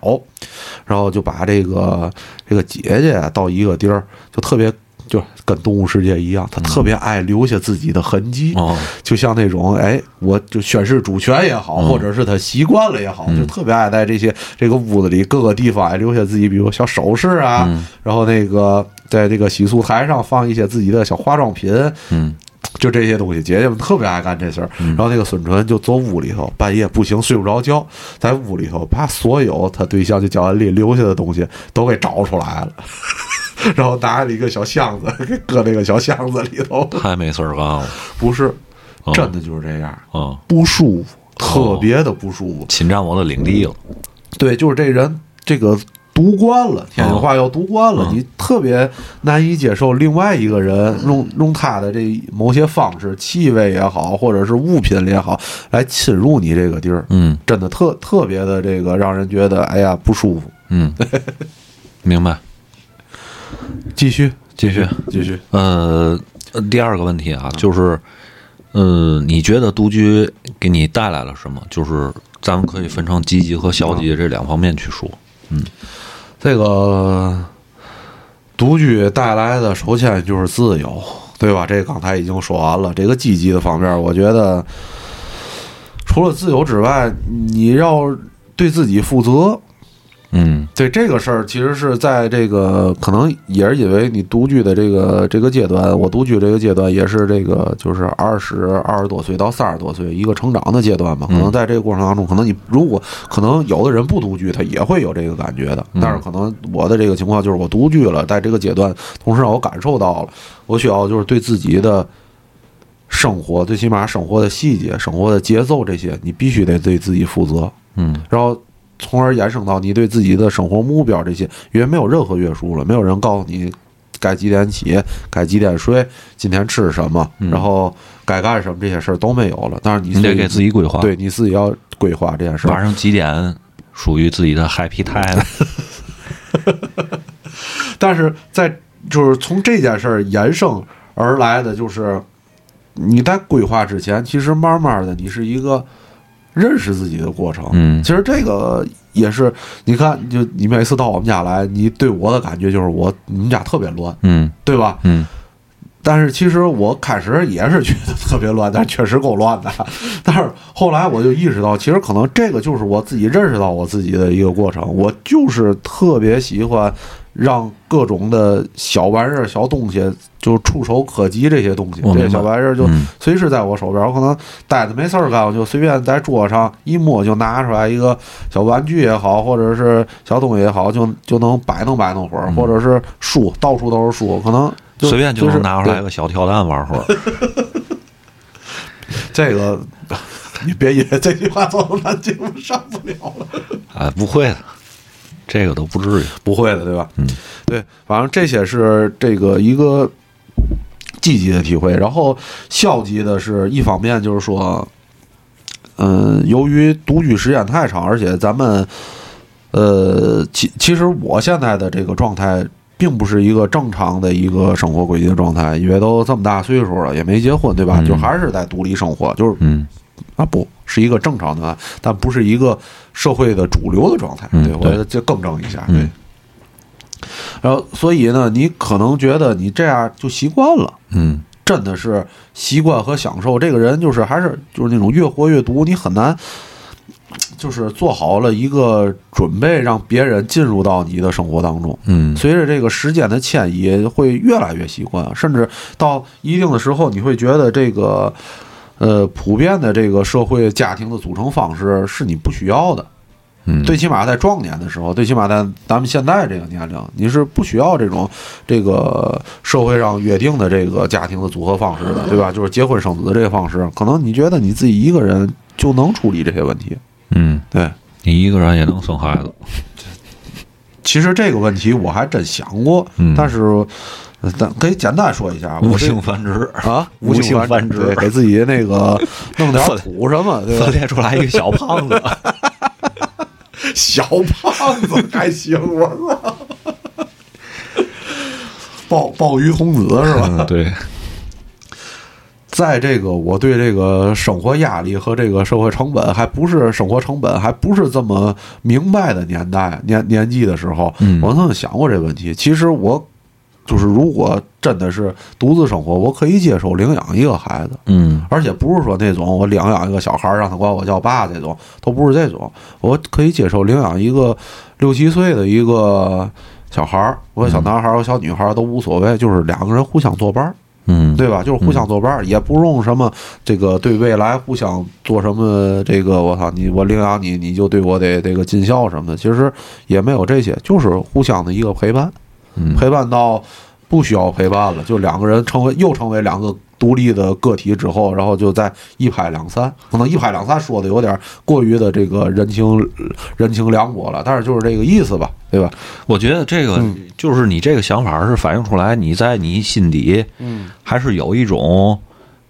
然后就把这个这个姐姐到一个地儿，就特别就跟动物世界一样，他特别爱留下自己的痕迹。哦，就像那种，哎，我就宣示主权也好，嗯。或者是他习惯了也好，嗯。就特别爱在这些这个屋子里各个地方爱留下自己，比如小首饰啊，嗯。然后那个在这个洗漱台上放一些自己的小化妆品，嗯。就这些东西，姐姐们特别爱干这事儿。嗯。然后那个孙纯就坐屋里头，半夜不行睡不着觉，在屋里头把所有他对象就焦安丽留下的东西都给找出来了，然后拿了一个小箱子给搁那个小箱子里头。太没事儿干了。不是，哦真的就是这样，啊，不舒服，特别的不舒服。侵占我的领地了。对，就是这人这个读惯了，天津话要读惯了，嗯你特别难以接受另外一个人用用他的这某些方式，气味也好，或者是物品也好，来侵入你这个地儿，嗯真的特特别的这个让人觉得哎呀不舒服。嗯，明白。继续，继续，继续。呃，呃第二个问题啊，就是，呃，你觉得独居给你带来了什么？就是咱们可以分成积极和消极这两方面去说。嗯这个独居带来的，首先就是自由，对吧？这个刚才已经说完了。这个积极的方面，我觉得除了自由之外，你要对自己负责。嗯对这个事儿，其实是在这个可能也是因为你独居的这个这个阶段，我独居这个阶段也是这个就是二十二十多岁到三十多岁一个成长的阶段嘛。可能在这个过程当中，可能你如果可能有的人不独居，他也会有这个感觉的。但是可能我的这个情况就是我独居了，在这个阶段，同时让我感受到了，我需要就是对自己的。生活最起码生活的细节、生活的节奏这些，你必须得对自己负责。嗯然后从而衍生到你对自己的生活目标这些，因为没有任何约束了，没有人告诉你该几点起，该几点睡，今天吃什么，嗯然后该干什么这些事儿都没有了。但是你你得给自己规划对你自己要规划这件事儿晚。上几点属于自己的 happy time？但是在就是从这件事儿衍生而来的，就是你在规划之前，其实慢慢的你是一个认识自己的过程。嗯其实这个也是，你看，就你每次到我们家来，你对我的感觉就是我你们家特别乱，嗯对吧？嗯但是其实我开始也是觉得特别乱，但确实够乱的。但是后来我就意识到，其实可能这个就是我自己认识到我自己的一个过程。我就是特别喜欢让各种的小玩意儿、小东西，就触手可及这些东西，这些小玩意儿就嗯。随时在我手边。我可能待着没事儿干，我就随便在桌上一摸就拿出来一个小玩具也好，或者是小东西也好，就就能摆弄摆弄会儿，嗯。或者是书，到处都是书，可能就随便就就是能拿出来对个小跳蛋玩会儿。这个，你别以为这句话做到咱节目上不了了，啊，不会的，这个都不至于。不会的，对吧？嗯，对，反正这些是这个一个积极的体会，然后消极的是一方面就是说，嗯，由于独居时间太长，而且咱们，呃，其其实我现在的这个状态。并不是一个正常的一个生活轨迹的状态，因为都这么大岁数了，也没结婚，对吧？嗯就还是在独立生活，就是嗯啊，不是一个正常的，但不是一个社会的主流的状态。嗯对，我觉得这更正一下。嗯对，然后所以呢，你可能觉得你这样就习惯了。嗯真的是习惯和享受，这个人就是还是就是那种越活越毒，你很难，就是做好了一个准备，让别人进入到你的生活当中。嗯随着这个时间的迁移，会越来越习惯，甚至到一定的时候，你会觉得这个呃普遍的这个社会家庭的组成方式是你不需要的。嗯，最起码在壮年的时候，最起码在咱们现在这个年龄，你是不需要这种这个社会上约定的这个家庭的组合方式的，对吧？就是结婚生子的这个方式，可能你觉得你自己一个人就能处理这些问题。嗯，对，你一个人也能生孩子。其实这个问题我还真想过，嗯但是呃咱可以简单说一下，无性繁殖啊，无性性繁殖对，给自己那个弄点土什么，对吧分？裂出来一个小胖子。小胖子还行，我操！鲍鲍鱼童子是吧？嗯，对，在这个我对这个生活压力和这个社会成本还不是生活成本还不是这么明白的年代年年纪的时候，嗯我曾经想过这问题。其实我就是如果真的是独自生活，我可以接受领养一个孩子，嗯。而且不是说那种我领养一个小孩让他管我叫爸这种，都不是这种，我可以接受领养一个六七岁的一个小孩儿，我小男孩儿、我小女孩儿都无所谓，就是两个人互相作伴儿。嗯，对吧？就是互相作伴儿，也不用什么这个对未来互相做什么这个我操你我领养你你就对我得这个尽孝什么的，其实也没有这些，就是互相的一个陪伴，嗯陪伴到不需要陪伴了，就两个人成为又成为两个独立的个体之后，然后就再一拍两散。可能一拍两散说的有点过于的这个人情人情凉薄了，但是就是这个意思吧，对吧？我觉得这个嗯就是你这个想法是反映出来，你在你心底，嗯，还是有一种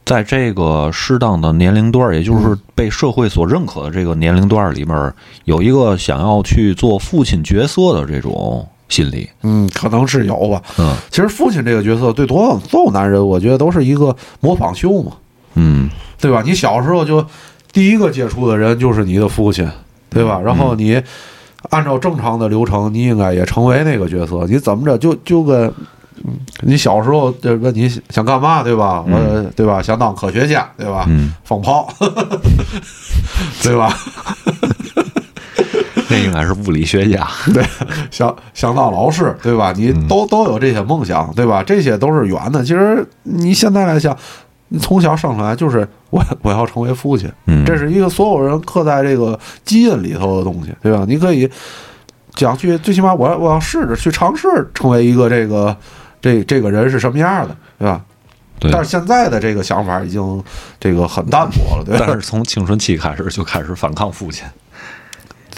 在这个适当的年龄段，也就是被社会所认可的这个年龄段里面，有一个想要去做父亲角色的这种心理。嗯，可能是有吧。嗯其实父亲这个角色对所有所有男人，我觉得都是一个模仿秀嘛，嗯对吧？你小时候就第一个接触的人就是你的父亲，对吧？然后你按照正常的流程，你应该也成为那个角色。你怎么着就就跟嗯你小时候就问你想干嘛，对吧？我对吧？想当科学家，对吧？嗯，放炮，对吧？那应该是物理学家。对，想想当老师，对吧？你都都有这些梦想，对吧？这些都是远的。其实你现在来想，你从小生出来就是我我要成为父亲，嗯这是一个所有人刻在这个基因里头的东西，对吧？你可以讲去，最起码我要我要试着去尝试成为一个这个这这个人是什么样的，对吧？但是现在的这个想法已经这个很淡薄了，对吧？但是从青春期开始就开始反抗父亲，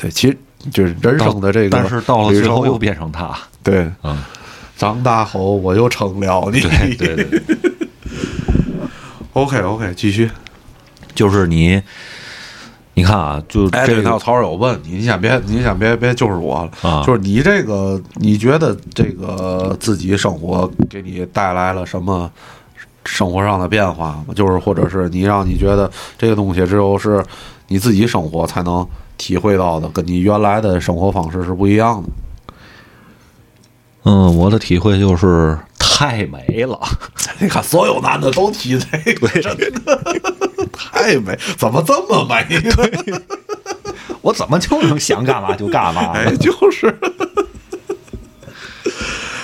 对，其实就是人生的这个，但是到了最后又变成他。对，嗯，长大后我又成了你。对对 对，OK OK，继续。就是你，你看啊，就哎，对，这个那有曹友问你，你先别，你先别别就是我了，啊就是你这个，你觉得这个自己生活给你带来了什么生活上的变化吗？就是或者是你让你觉得这个东西只有是你自己生活才能体会到的，跟你原来的生活方式是不一样的。嗯，我的体会就是太美了。你看，所有男的都提这个，真的太美，怎么这么美呢？我怎么就能想干嘛就干嘛 哎，就是。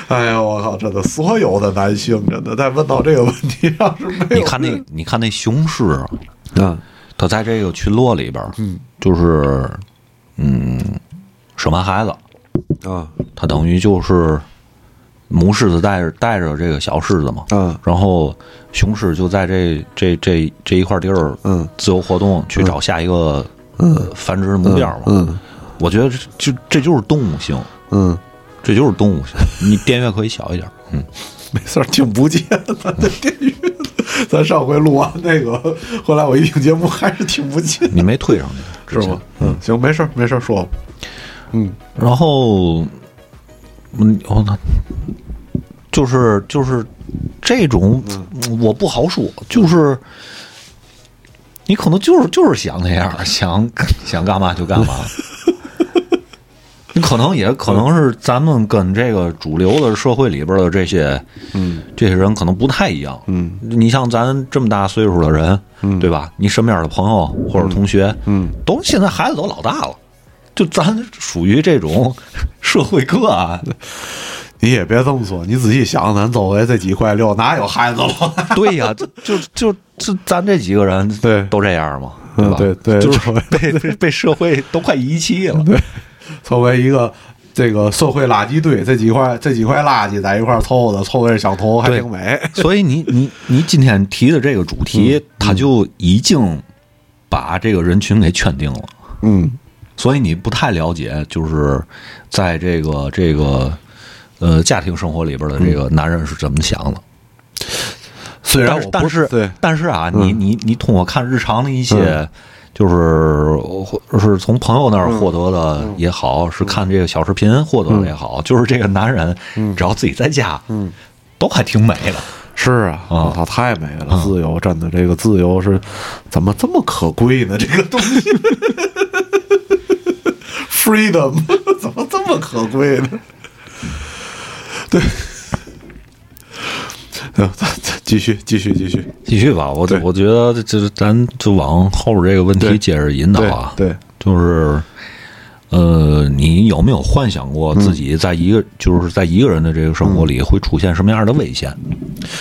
哎呀，我靠！真的，所有的男性真的在问到这个问题上是没有。你看那，你看那雄狮啊，嗯他在这个群落里边，嗯，就是嗯，生完孩子，啊他等于就是母狮子带着带着这个小狮子嘛，嗯然后雄狮就在这这这这一块地儿，嗯自由活动去找下一个嗯繁殖的目标嘛。嗯我觉得这就这就是动物性，嗯，这就是动物性。你电乐可以小一点，嗯，没事儿，听不见咱的电乐。咱上回录完那个，后来我一听节目还是听不进，你没推上去，是吗？嗯，行，没事儿，没事儿，说吧。嗯然后，嗯，我操，就是就是这种，我不好说，就是你可能就是就是想那样，想想干嘛就干嘛。你可能也可能是咱们跟这个主流的社会里边的这些嗯这些人可能不太一样。嗯你像咱这么大岁数的人，嗯对吧？你身边的朋友或者同学，嗯，都现在孩子都老大了，就咱属于这种社会个案。你也别这么说，你仔细想，咱周围这几块六哪有孩子了？对呀、就就就就咱这几个人，对都这样嘛，对吧？对对就是被被被社会都快遗弃了。对，作为一个这个社会垃圾堆，这几块这几块垃圾在一块凑的，凑的相同，还挺美。所以你你你今天提的这个主题，它就已经把这个人群给圈定了。嗯所以你不太了解，就是在这个这个呃家庭生活里边的这个男人是怎么想的。虽然我不但是对，但是啊，嗯你你你通过看日常的一些，就是是从朋友那儿获得的也好，是看这个小视频获得的也好，就是这个男人只要自己在家，嗯，都还挺美的。是啊，啊我操，太美了！啊自由，真的，这个自由是怎么这么可贵呢？这个东西，freedom 怎么这么可贵呢？对，继续继续继续，继续吧，我我觉得就是咱就往后边这个问题接着引导对啊，对，就是，呃，你有没有幻想过自己在一个、就是在一个人的这个生活里会出现什么样的危险？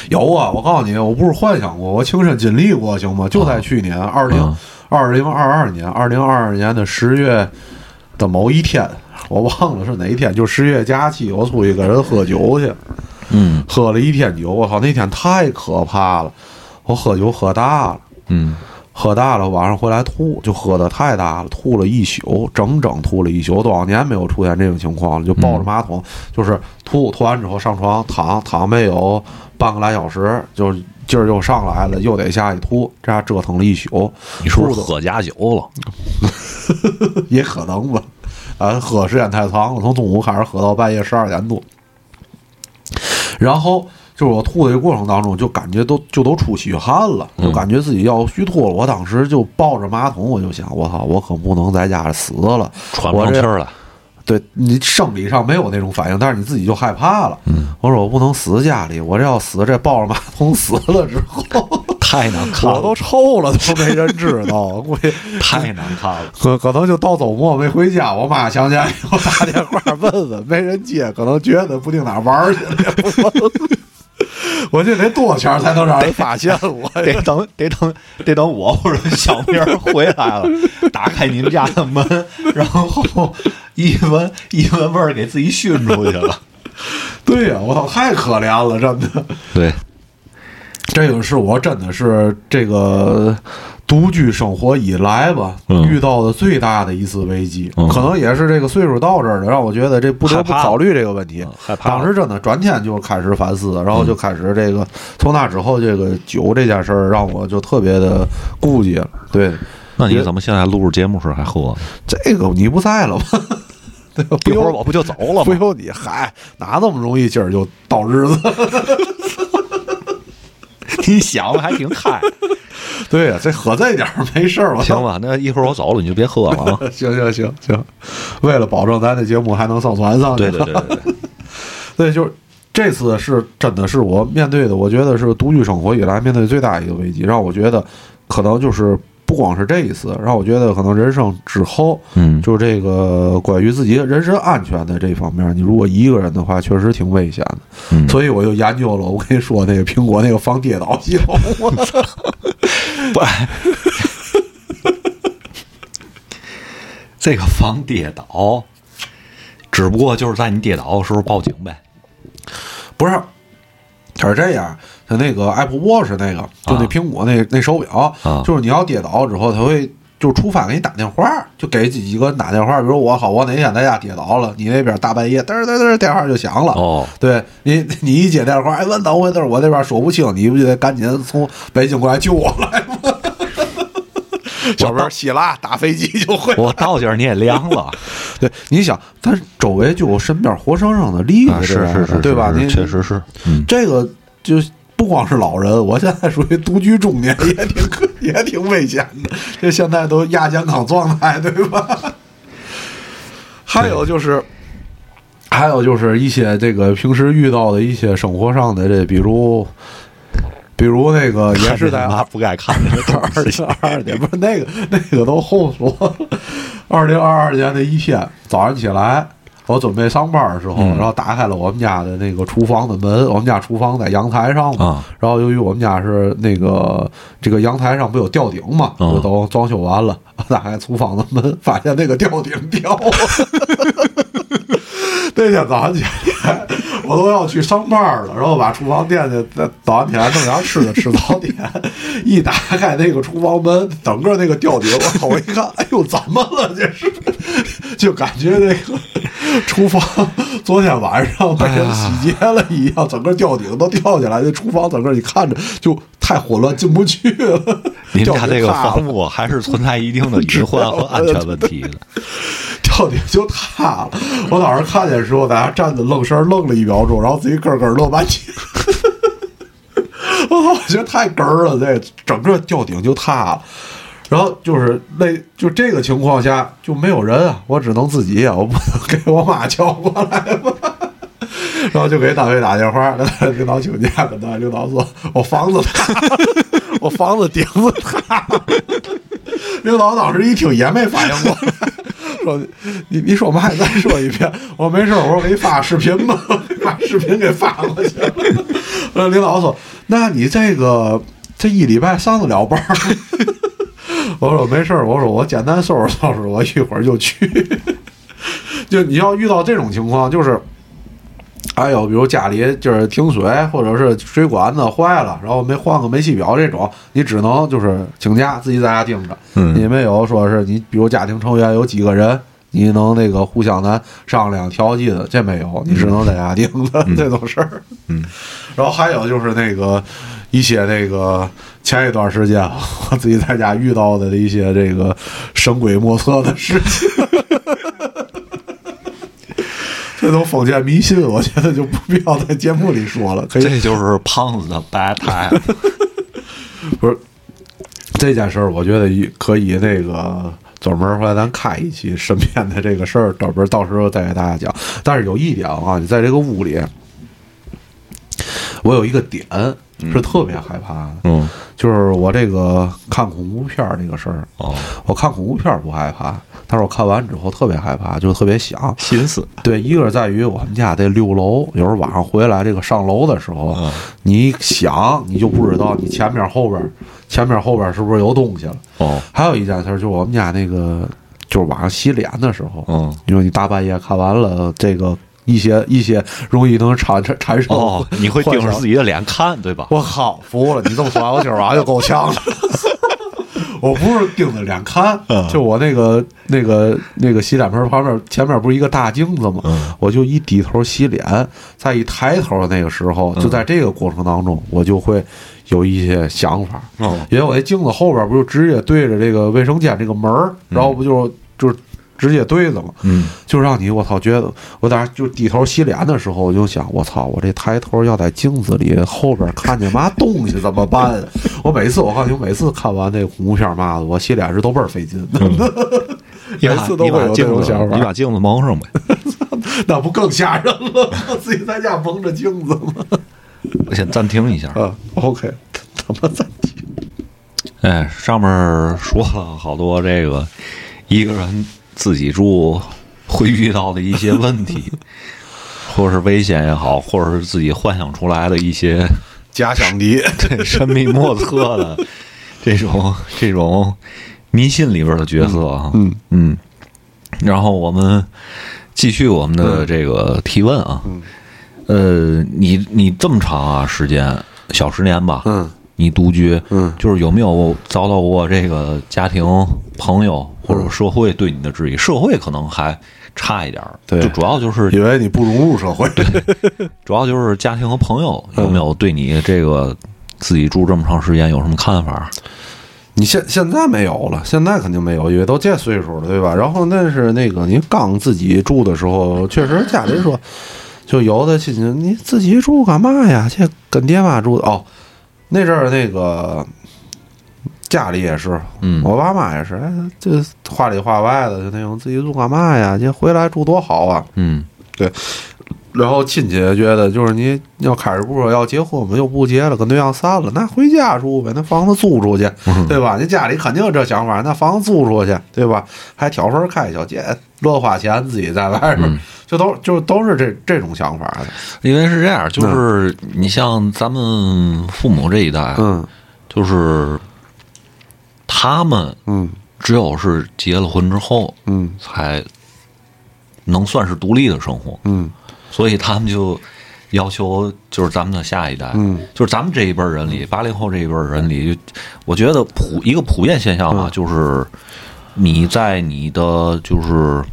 有啊，我告诉你，我不是幻想过，我亲身经历过，行吗？就在去年二零啊。二零二二年，二零二二年的十月的某一天，我忘了是哪一天，就十月假期，我出去跟人喝酒去，嗯喝了一天酒，我操，那天太可怕了，我喝酒喝大了。嗯喝大了，晚上回来吐，就喝的太大了，吐了一宿，整整吐了一宿，多少年没有出现这种情况了，就抱着马桶，就是吐，吐完之后上床躺，躺没有半个来小时，就劲儿又上来了，又得下去吐，这样折腾了一宿，你是不是吐的喝假酒了？也可能吧，啊，喝时间太长了，从中午开始喝到半夜十二点多，然后就是我吐的这过程当中，就感觉都就都出虚汗了，就感觉自己要虚脱了。我当时就抱着马桶，我就想，我操，我可不能在家里死了，喘不上气儿来。对你生理上没有那种反应，但是你自己就害怕了。我说我不能死家里，我这要死，这抱着马桶死了之后，太难看了我都，臭了，都没人知道。估计太难看了。可可能就到周末没回家，我妈想起来以后打电话问问，没人接，可能觉得不定哪玩去了。我这得多少钱才能让人发现我？得等得等得等我或者小明儿回来了，打开你们家的门，然后一闻一闻味儿，给自己熏出去了。对呀、我操，太可怜了，真的。对，这个是我真的是这个独居生活以来吧，嗯遇到的最大的一次危机，嗯可能也是这个岁数到这儿了，让我觉得这不得不考虑这个问题嗯。害怕当时真的转天就开始反思，然后就开始这个，从那之后，这个酒这件事儿让我就特别的顾忌了。对，那你怎么现在录制节目时还喝？这个你不在了吗？对吧？不一会儿我不就走了吗？不用你，嗨，哪那么容易今儿就到日子？你想的还挺开。对呀、这喝这点儿没事儿，吧行吧，那一会儿我走了，你就别喝了啊。行行行行，为了保证咱这节目还能上传上去，对对对对对，对，就是这次是真的是我面对的，我觉得是独居生活以来面对最大一个危机，让我觉得可能就是不光是这一次，让我觉得可能人生之后，嗯，就这个关于自己人身安全的这方面，你如果一个人的话，确实挺危险的。嗯所以我就研究了，我跟你说那个苹果那个防跌倒系统，我操！不，这个防跌倒，只不过就是在你跌倒的时候报警呗。不是，它是这样，它那个 Apple Watch 那个，就那苹果那、那手表，啊就是你要跌倒之后，它会就触发给你打电话，就给几个人打电话，比如我好，我哪天在家跌倒了，你那边大半夜嘚儿嘚嘚电话就响了。哦，对你，你一接电话，哎，问怎么回事？我这边说不清，你不就得赶紧从北京过来救我来吗？小边希腊打飞机就会。我到这儿你也凉了，对，你想，咱周围就有身边活生生的例子是是是，对吧？您确实是，嗯，这个就不光是老人，我现在属于独居中年，也挺也挺危险的。这现在都亚健康状态，对吧？还有就是，还有就是一些这个平时遇到的一些生活上的这，比如。比如那个也是在妈不该看的二零二二年，不是那个那个都后说。二零二二年的一天早上起来，我准备上班的时候，嗯然后打开了我们家的那个厨房的门。我们家厨房在阳台上嘛，啊然后由于我们家是那个这个阳台上不有吊顶嘛，都装修完了，打开厨房的门，发现那个吊顶掉了。那天早上起来，我都要去上班了，然后把厨房店去早上起来弄点吃的吃早点，一打开那个厨房门，整个那个吊顶，我我一看，哎呦，怎么了？这是，就感觉那个厨房昨天晚上被人洗劫了一样，整个吊顶都掉下来，那厨房整个你看着就太混乱，进不去了。你们家这个房屋还是存在一定的隐患 和安全问题的。吊顶就塌了。我当时看见的时候，大家站着愣神愣了一秒钟，然后自己咯咯乐半天。我操！我觉得太哏儿了，这整个吊顶就塌了。然后就是那就这个情况下就没有人啊，我只能自己啊，我不能 给我妈叫过来吧。然后就给单位打电话，跟领导请假，跟领导说：“我房子塌了，我房子顶子塌了。”领导当时一听也没反应过来，说：“你你说嘛？你再说一遍。”我说：“没事，我说给你发视频吧，把视频给发过去了。”呃，领导说：“那你这个这一礼拜上得了班儿？” 我说：“没事，我说我简单收拾收拾，我一会儿就去。”就你要遇到这种情况，就是。还有，比如家里就是停水，或者是水管子坏了，然后没换个煤气表这种，你只能就是请假自己在家盯着。嗯你没有说是你，比如家庭成员有几个人，你能那个互相的商量调剂的，这没有，你只能在家盯着、这种事儿。嗯，然后还有就是那个一些那个前一段时间啊我自己在家遇到的一些这个神鬼莫测的事情。这种封建迷信，我觉得就不必要在节目里说了。可以这就是胖子的 bad time。不是这件事儿，我觉得可以那个专门回来咱开一期身边的这个事儿，专门到时候再给大家讲。但是有一点啊，你在这个屋里，我有一个点是特别害怕的，嗯，就是我这个看恐怖片儿这个事儿。哦，我看恐怖片儿不害怕，但是我看完之后特别害怕，就特别想。心思。对，一个是在于我们家这六楼，有时候晚上回来这个上楼的时候，嗯你想你就不知道你前面后边，前面后边是不是有东西了。哦，还有一件事，就是我们家那个，就是晚上洗脸的时候，嗯，因为你大半夜看完了这个一些一些容易能产产产生哦，你会盯着自己的脸看，对吧？我靠，服了！你这么说完，我今儿晚上就够呛了。我不是盯着脸看，嗯就我那个那个那个洗脸盆旁边前面不是一个大镜子吗？嗯我就一低头洗脸，再一抬头的那个时候，嗯就在这个过程当中，我就会有一些想法。哦因为我那镜子后边不就直接对着这个卫生间这个门儿，然后不就就直接对着了？嗯，就让你我操觉得我当时就低头洗脸的时候，我就想我操，我这抬头要在镜子里后边看见嘛东西怎么办？我每次我告诉你，我每次看完那个恐怖片嘛的，我洗脸时都倍儿费劲，你每把你把次都会有这种想法你把镜子蒙上呗。那不更吓人了？我自己在家蒙着镜子吗？我先暂停一下。啊，OK，他妈暂停。哎，上面说了好多这个一个人自己住会遇到的一些问题，或者是危险也好，或者是自己幻想出来的一些假想敌，对神秘莫测的 这种这种迷信里边的角色啊。嗯嗯，然后我们继续我们的这个提问啊。嗯呃，你你这么长啊时间，小十年吧。嗯你独居，嗯就是有没有遭到过这个家庭、朋友或者社会对你的质疑？社会可能还差一点儿，对就主要就是因为你不融入社会。主要就是家庭和朋友有没有对你这个自己住这么长时间有什么看法？你现现在没有了，现在肯定没有，因为都这岁数了，对吧？然后那是那个你刚自己住的时候，确实家里说，就有的亲戚你自己住干嘛呀？这跟爹妈住的哦。那阵儿那个家里也是，嗯我爸妈也是，哎，这话里话外的，就那种自己住干嘛呀？这回来住多好啊！嗯然后亲戚也觉得，就是你要开始不说要结婚嘛，又不结了，跟对象散了，那回家住呗，那房子租出去，对吧？你家里肯定有这想法，那房子租出去，对吧？还挑份开销，姐乱花钱，自己在外边，嗯。就都就都是这这种想法的。因为是这样，就是你像咱们父母这一代，嗯。就是他们嗯。只有是结了婚之后，嗯。才能算是独立的生活，嗯所以他们就要求就是咱们的下一代，嗯就是咱们这一辈人里，八零后这一辈人里，我觉得普一个普遍现象吧，嗯就是你在你的就是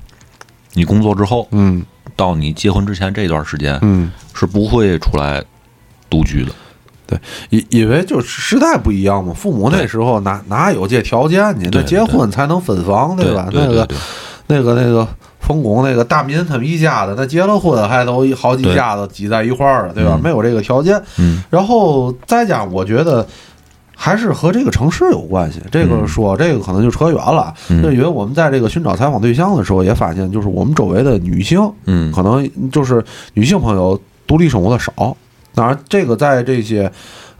你工作之后，嗯到你结婚之前这段时间，嗯，是不会出来独居的。对，因因为就时代不一样嘛，父母那时候哪哪有这条件呢？对那结婚才能分房，对吧？那个对对对那个那个那个冯巩那个大民他们一家子，那结了婚还都好几家子挤在一块儿了，对吧？嗯没有这个条件。嗯然后再加上我觉得还是和这个城市有关系。这个说这个可能就扯远了，嗯因为我们在这个寻找采访对象的时候，也发现，就是我们周围的女性，嗯可能就是女性朋友独立生活的少。当然，这个在这些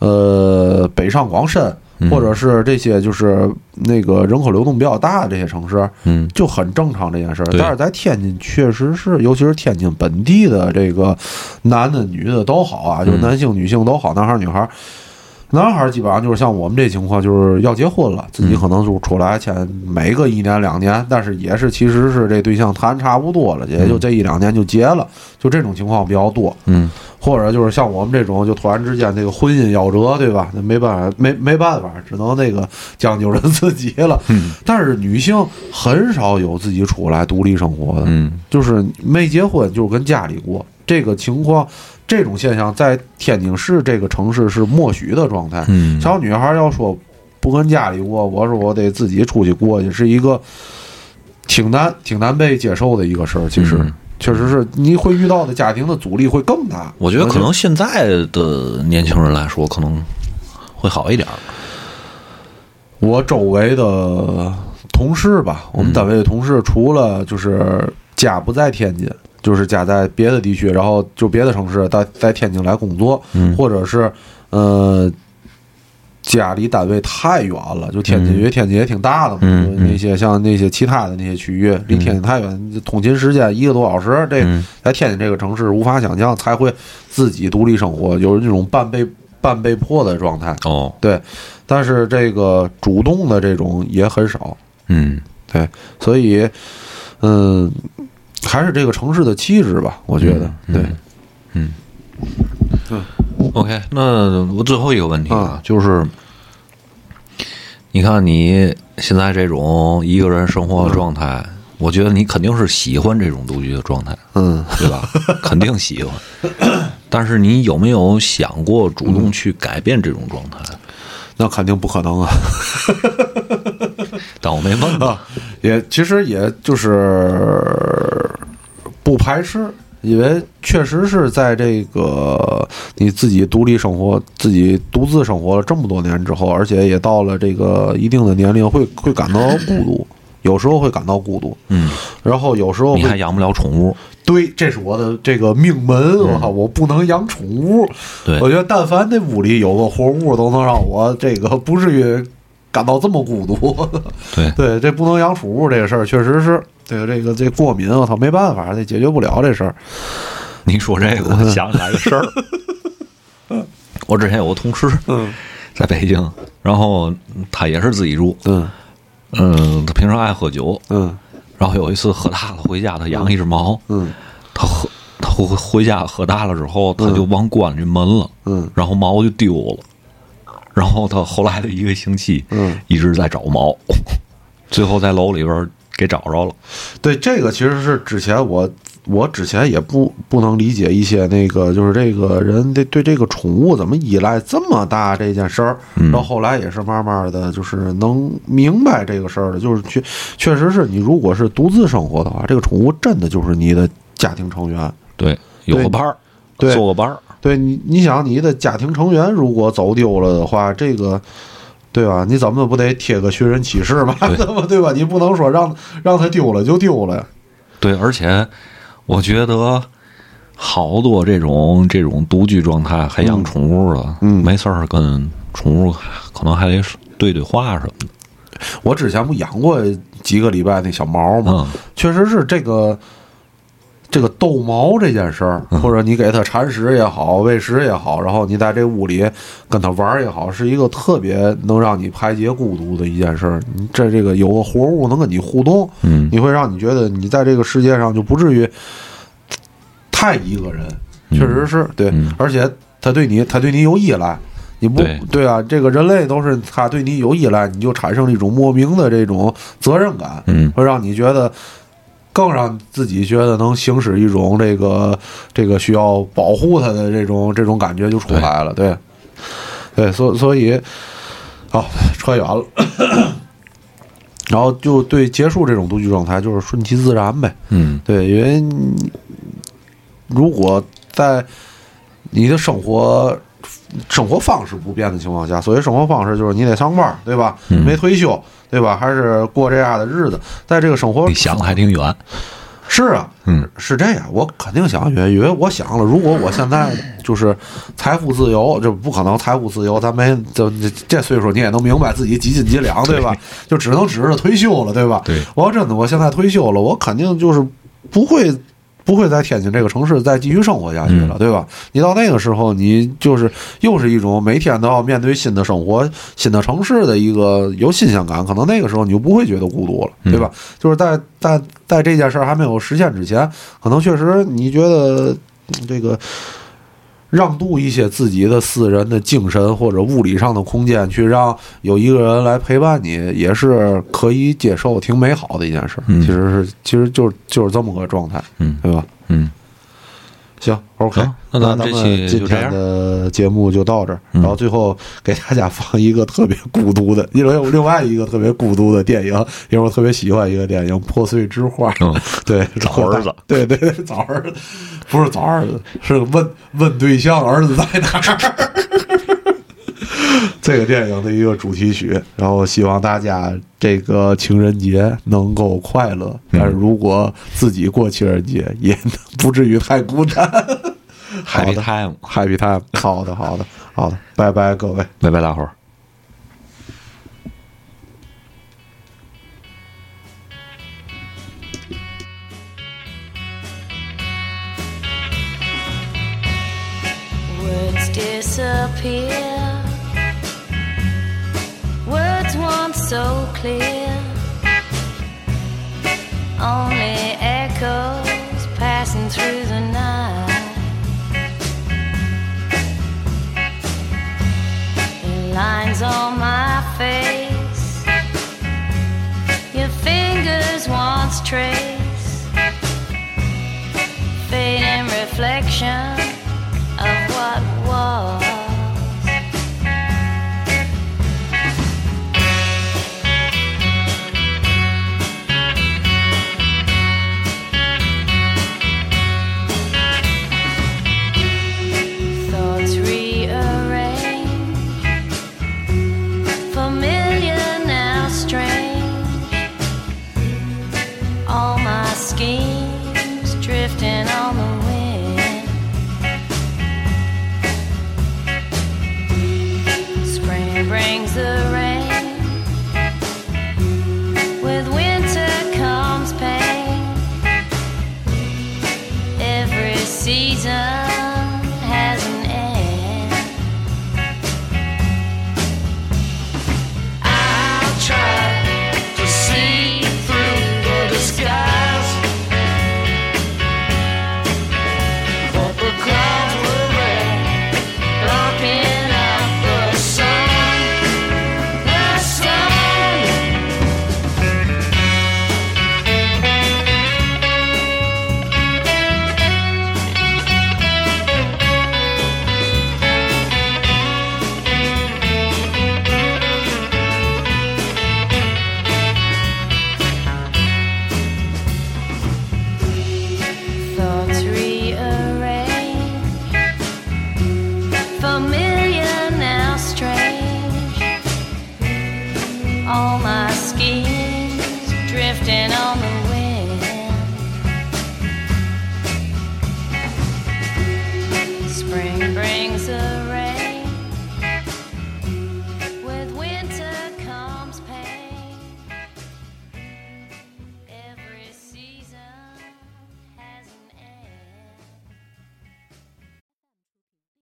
呃北上广深，嗯或者是这些就是那个人口流动比较大的这些城市，嗯就很正常这件事儿。但是在天津，确实是，尤其是天津本地的这个男的、女的都好啊，就嗯男性、女性都好，男孩儿、女孩儿。男孩儿基本上就是像我们这情况，就是要结婚了，自己可能就出来签每个一年两年，但是也是其实是这对象谈差不多了，也就这一两年就结了，就这种情况比较多。嗯或者就是像我们这种，就突然之间这个婚姻夭折，对吧？那没办法，没没办法，只能那个将就着自己了。嗯但是女性很少有自己出来独立生活的，嗯就是没结婚就是跟家里过。这个情况，这种现象在天津市这个城市是默许的状态。嗯，小女孩要说不跟家里过，我说我得自己出去过去，是一个挺难、挺难被接受的一个事儿。其实，嗯确实是你会遇到的家庭的阻力会更大。我觉得可能现在的年轻人来说，可能会好一点儿。我周围的同事吧，我们单位的同事，除了就是家不在天津，就是家在别的地区，然后就别的城市，在在天津来工作，嗯。或者是呃家离单位太远了，就天津，因为天津也挺大的嘛，嗯那些像那些其他的那些区域离天津太远，通勤时间一个多小时，这嗯。在天津这个城市无法想象，才会自己独立生活，有这种半被半被迫的状态。哦，对，但是这个主动的这种也很少，嗯。对，所以，嗯，还是这个城市的气质吧，我觉得，嗯对，嗯 OK，那我最后一个问题啊啊，就是，你看你现在这种一个人生活的状态，我觉得你肯定是喜欢这种独居的状态，嗯，对吧？肯定喜欢。但是你有没有想过主动去改变这种状态？那肯定不可能啊，但我没问啊。也其实也就是不排斥。因为确实是在这个你自己独立生活、自己独自生活了这么多年之后，而且也到了这个一定的年龄，会会感到孤独，有时候会感到孤独，嗯，然后有时候你还养不了宠物，对，这是我的这个命门，我靠，我不能养宠物。嗯对我觉得但凡那屋里有个活物，都能让我这个不至于感到这么孤独。对对，这不能养宠物这个事儿，确实是这个这个这过敏，我操，没办法，这解决不了这事儿。你说这个，我 想起来个事儿。我之前有个同事嗯在北京，然后他也是自己住，嗯嗯，他平常爱喝酒，嗯然后有一次喝大了回家，他养一只猫，嗯他喝他回回家喝大了之后，他就忘关这门了，嗯然后猫就丢了，然后他后来的一个星期，嗯，一直在找猫，最后在楼里边给找着了，对，这个其实是之前我我之前也不不能理解一些那个就是这个人对对这个宠物怎么依赖这么大这件事儿，嗯。然后后来也是慢慢的就是能明白这个事儿的，就是确确实是你如果是独自生活的话，这个宠物真的就是你的家庭成员。对，有个伴儿，对。做个伴儿，对你，你想你的家庭成员如果走丢了的话，这个。对吧？你怎么不得贴个寻人启事嘛？对 吧？你不能说让让他丢了就丢了。对，而且我觉得好多这种这种独居状态还养宠物的，嗯没事儿跟宠物可能还得对对话什么的，我之前不养过几个礼拜那小猫吗？嗯确实是这个这个逗猫这件事儿，嗯。或者你给它铲屎也好，喂食也好，然后你在这屋里跟它玩儿也好，是一个特别能让你排解孤独的一件事儿。你这这个有个活物能跟你互动，嗯。你会让你觉得你在这个世界上就不至于太一个人。确实是对，嗯。而且它对你，它对你有依赖。你不对。啊，这个人类都是他对你有依赖，你就产生了一种莫名的这种责任感，嗯。会让你觉得更让自己觉得能行使一种这个这个需要保护他的这种这种感觉就出来了，对，对，所所以，好扯远了，然后就对结束这种独居状态就是顺其自然呗，嗯。对，因为如果在你的生活生活方式不变的情况下，所谓生活方式就是你得上班，对吧？没退休，对吧？还是过这样的日子，在这个生活你想的还挺远，是啊，嗯，是这样，我肯定想远，因为我想了，如果我现在就是财富自由，这不可能财富自由，咱没这这这岁数，你也能明白自己几斤几两，对吧？就只能指着退休了，对吧？对我要真的我现在退休了，我肯定就是不会。不会在天津这个城市再继续生活下去了，嗯对吧？你到那个时候，你就是又是一种每天都要面对新的生活、新的城市的一个有新鲜感，可能那个时候你就不会觉得孤独了，对吧？就是在在在这件事儿还没有实现之前，可能确实你觉得嗯这个让渡一些自己的私人的精神或者物理上的空间，去让有一个人来陪伴你，也是可以接受、挺美好的一件事。其实是，其实就是就是这么个状态，嗯。对吧？嗯，行，OK，好那咱们今天的节目就到这儿，嗯。然后最后给大家放一个特别孤独的，因为有另外一个特别孤独的电影，因为我特别喜欢一个电影《破碎之花》，嗯。对，找儿子，对对对，找儿子，不是找儿子，是问问对象儿子在哪儿。这个电影的一个主题曲，然后希望大家这个情人节能够快乐，但是如果自己过情人节，也不至于太孤单。好 Happy 的 time，，Happy time，好的，好的，好的，拜拜，各位。拜拜，大伙儿。Words disappear. So clear. Only echoes passing through the night. The lines on my face. Your fingers once trace. Fading reflection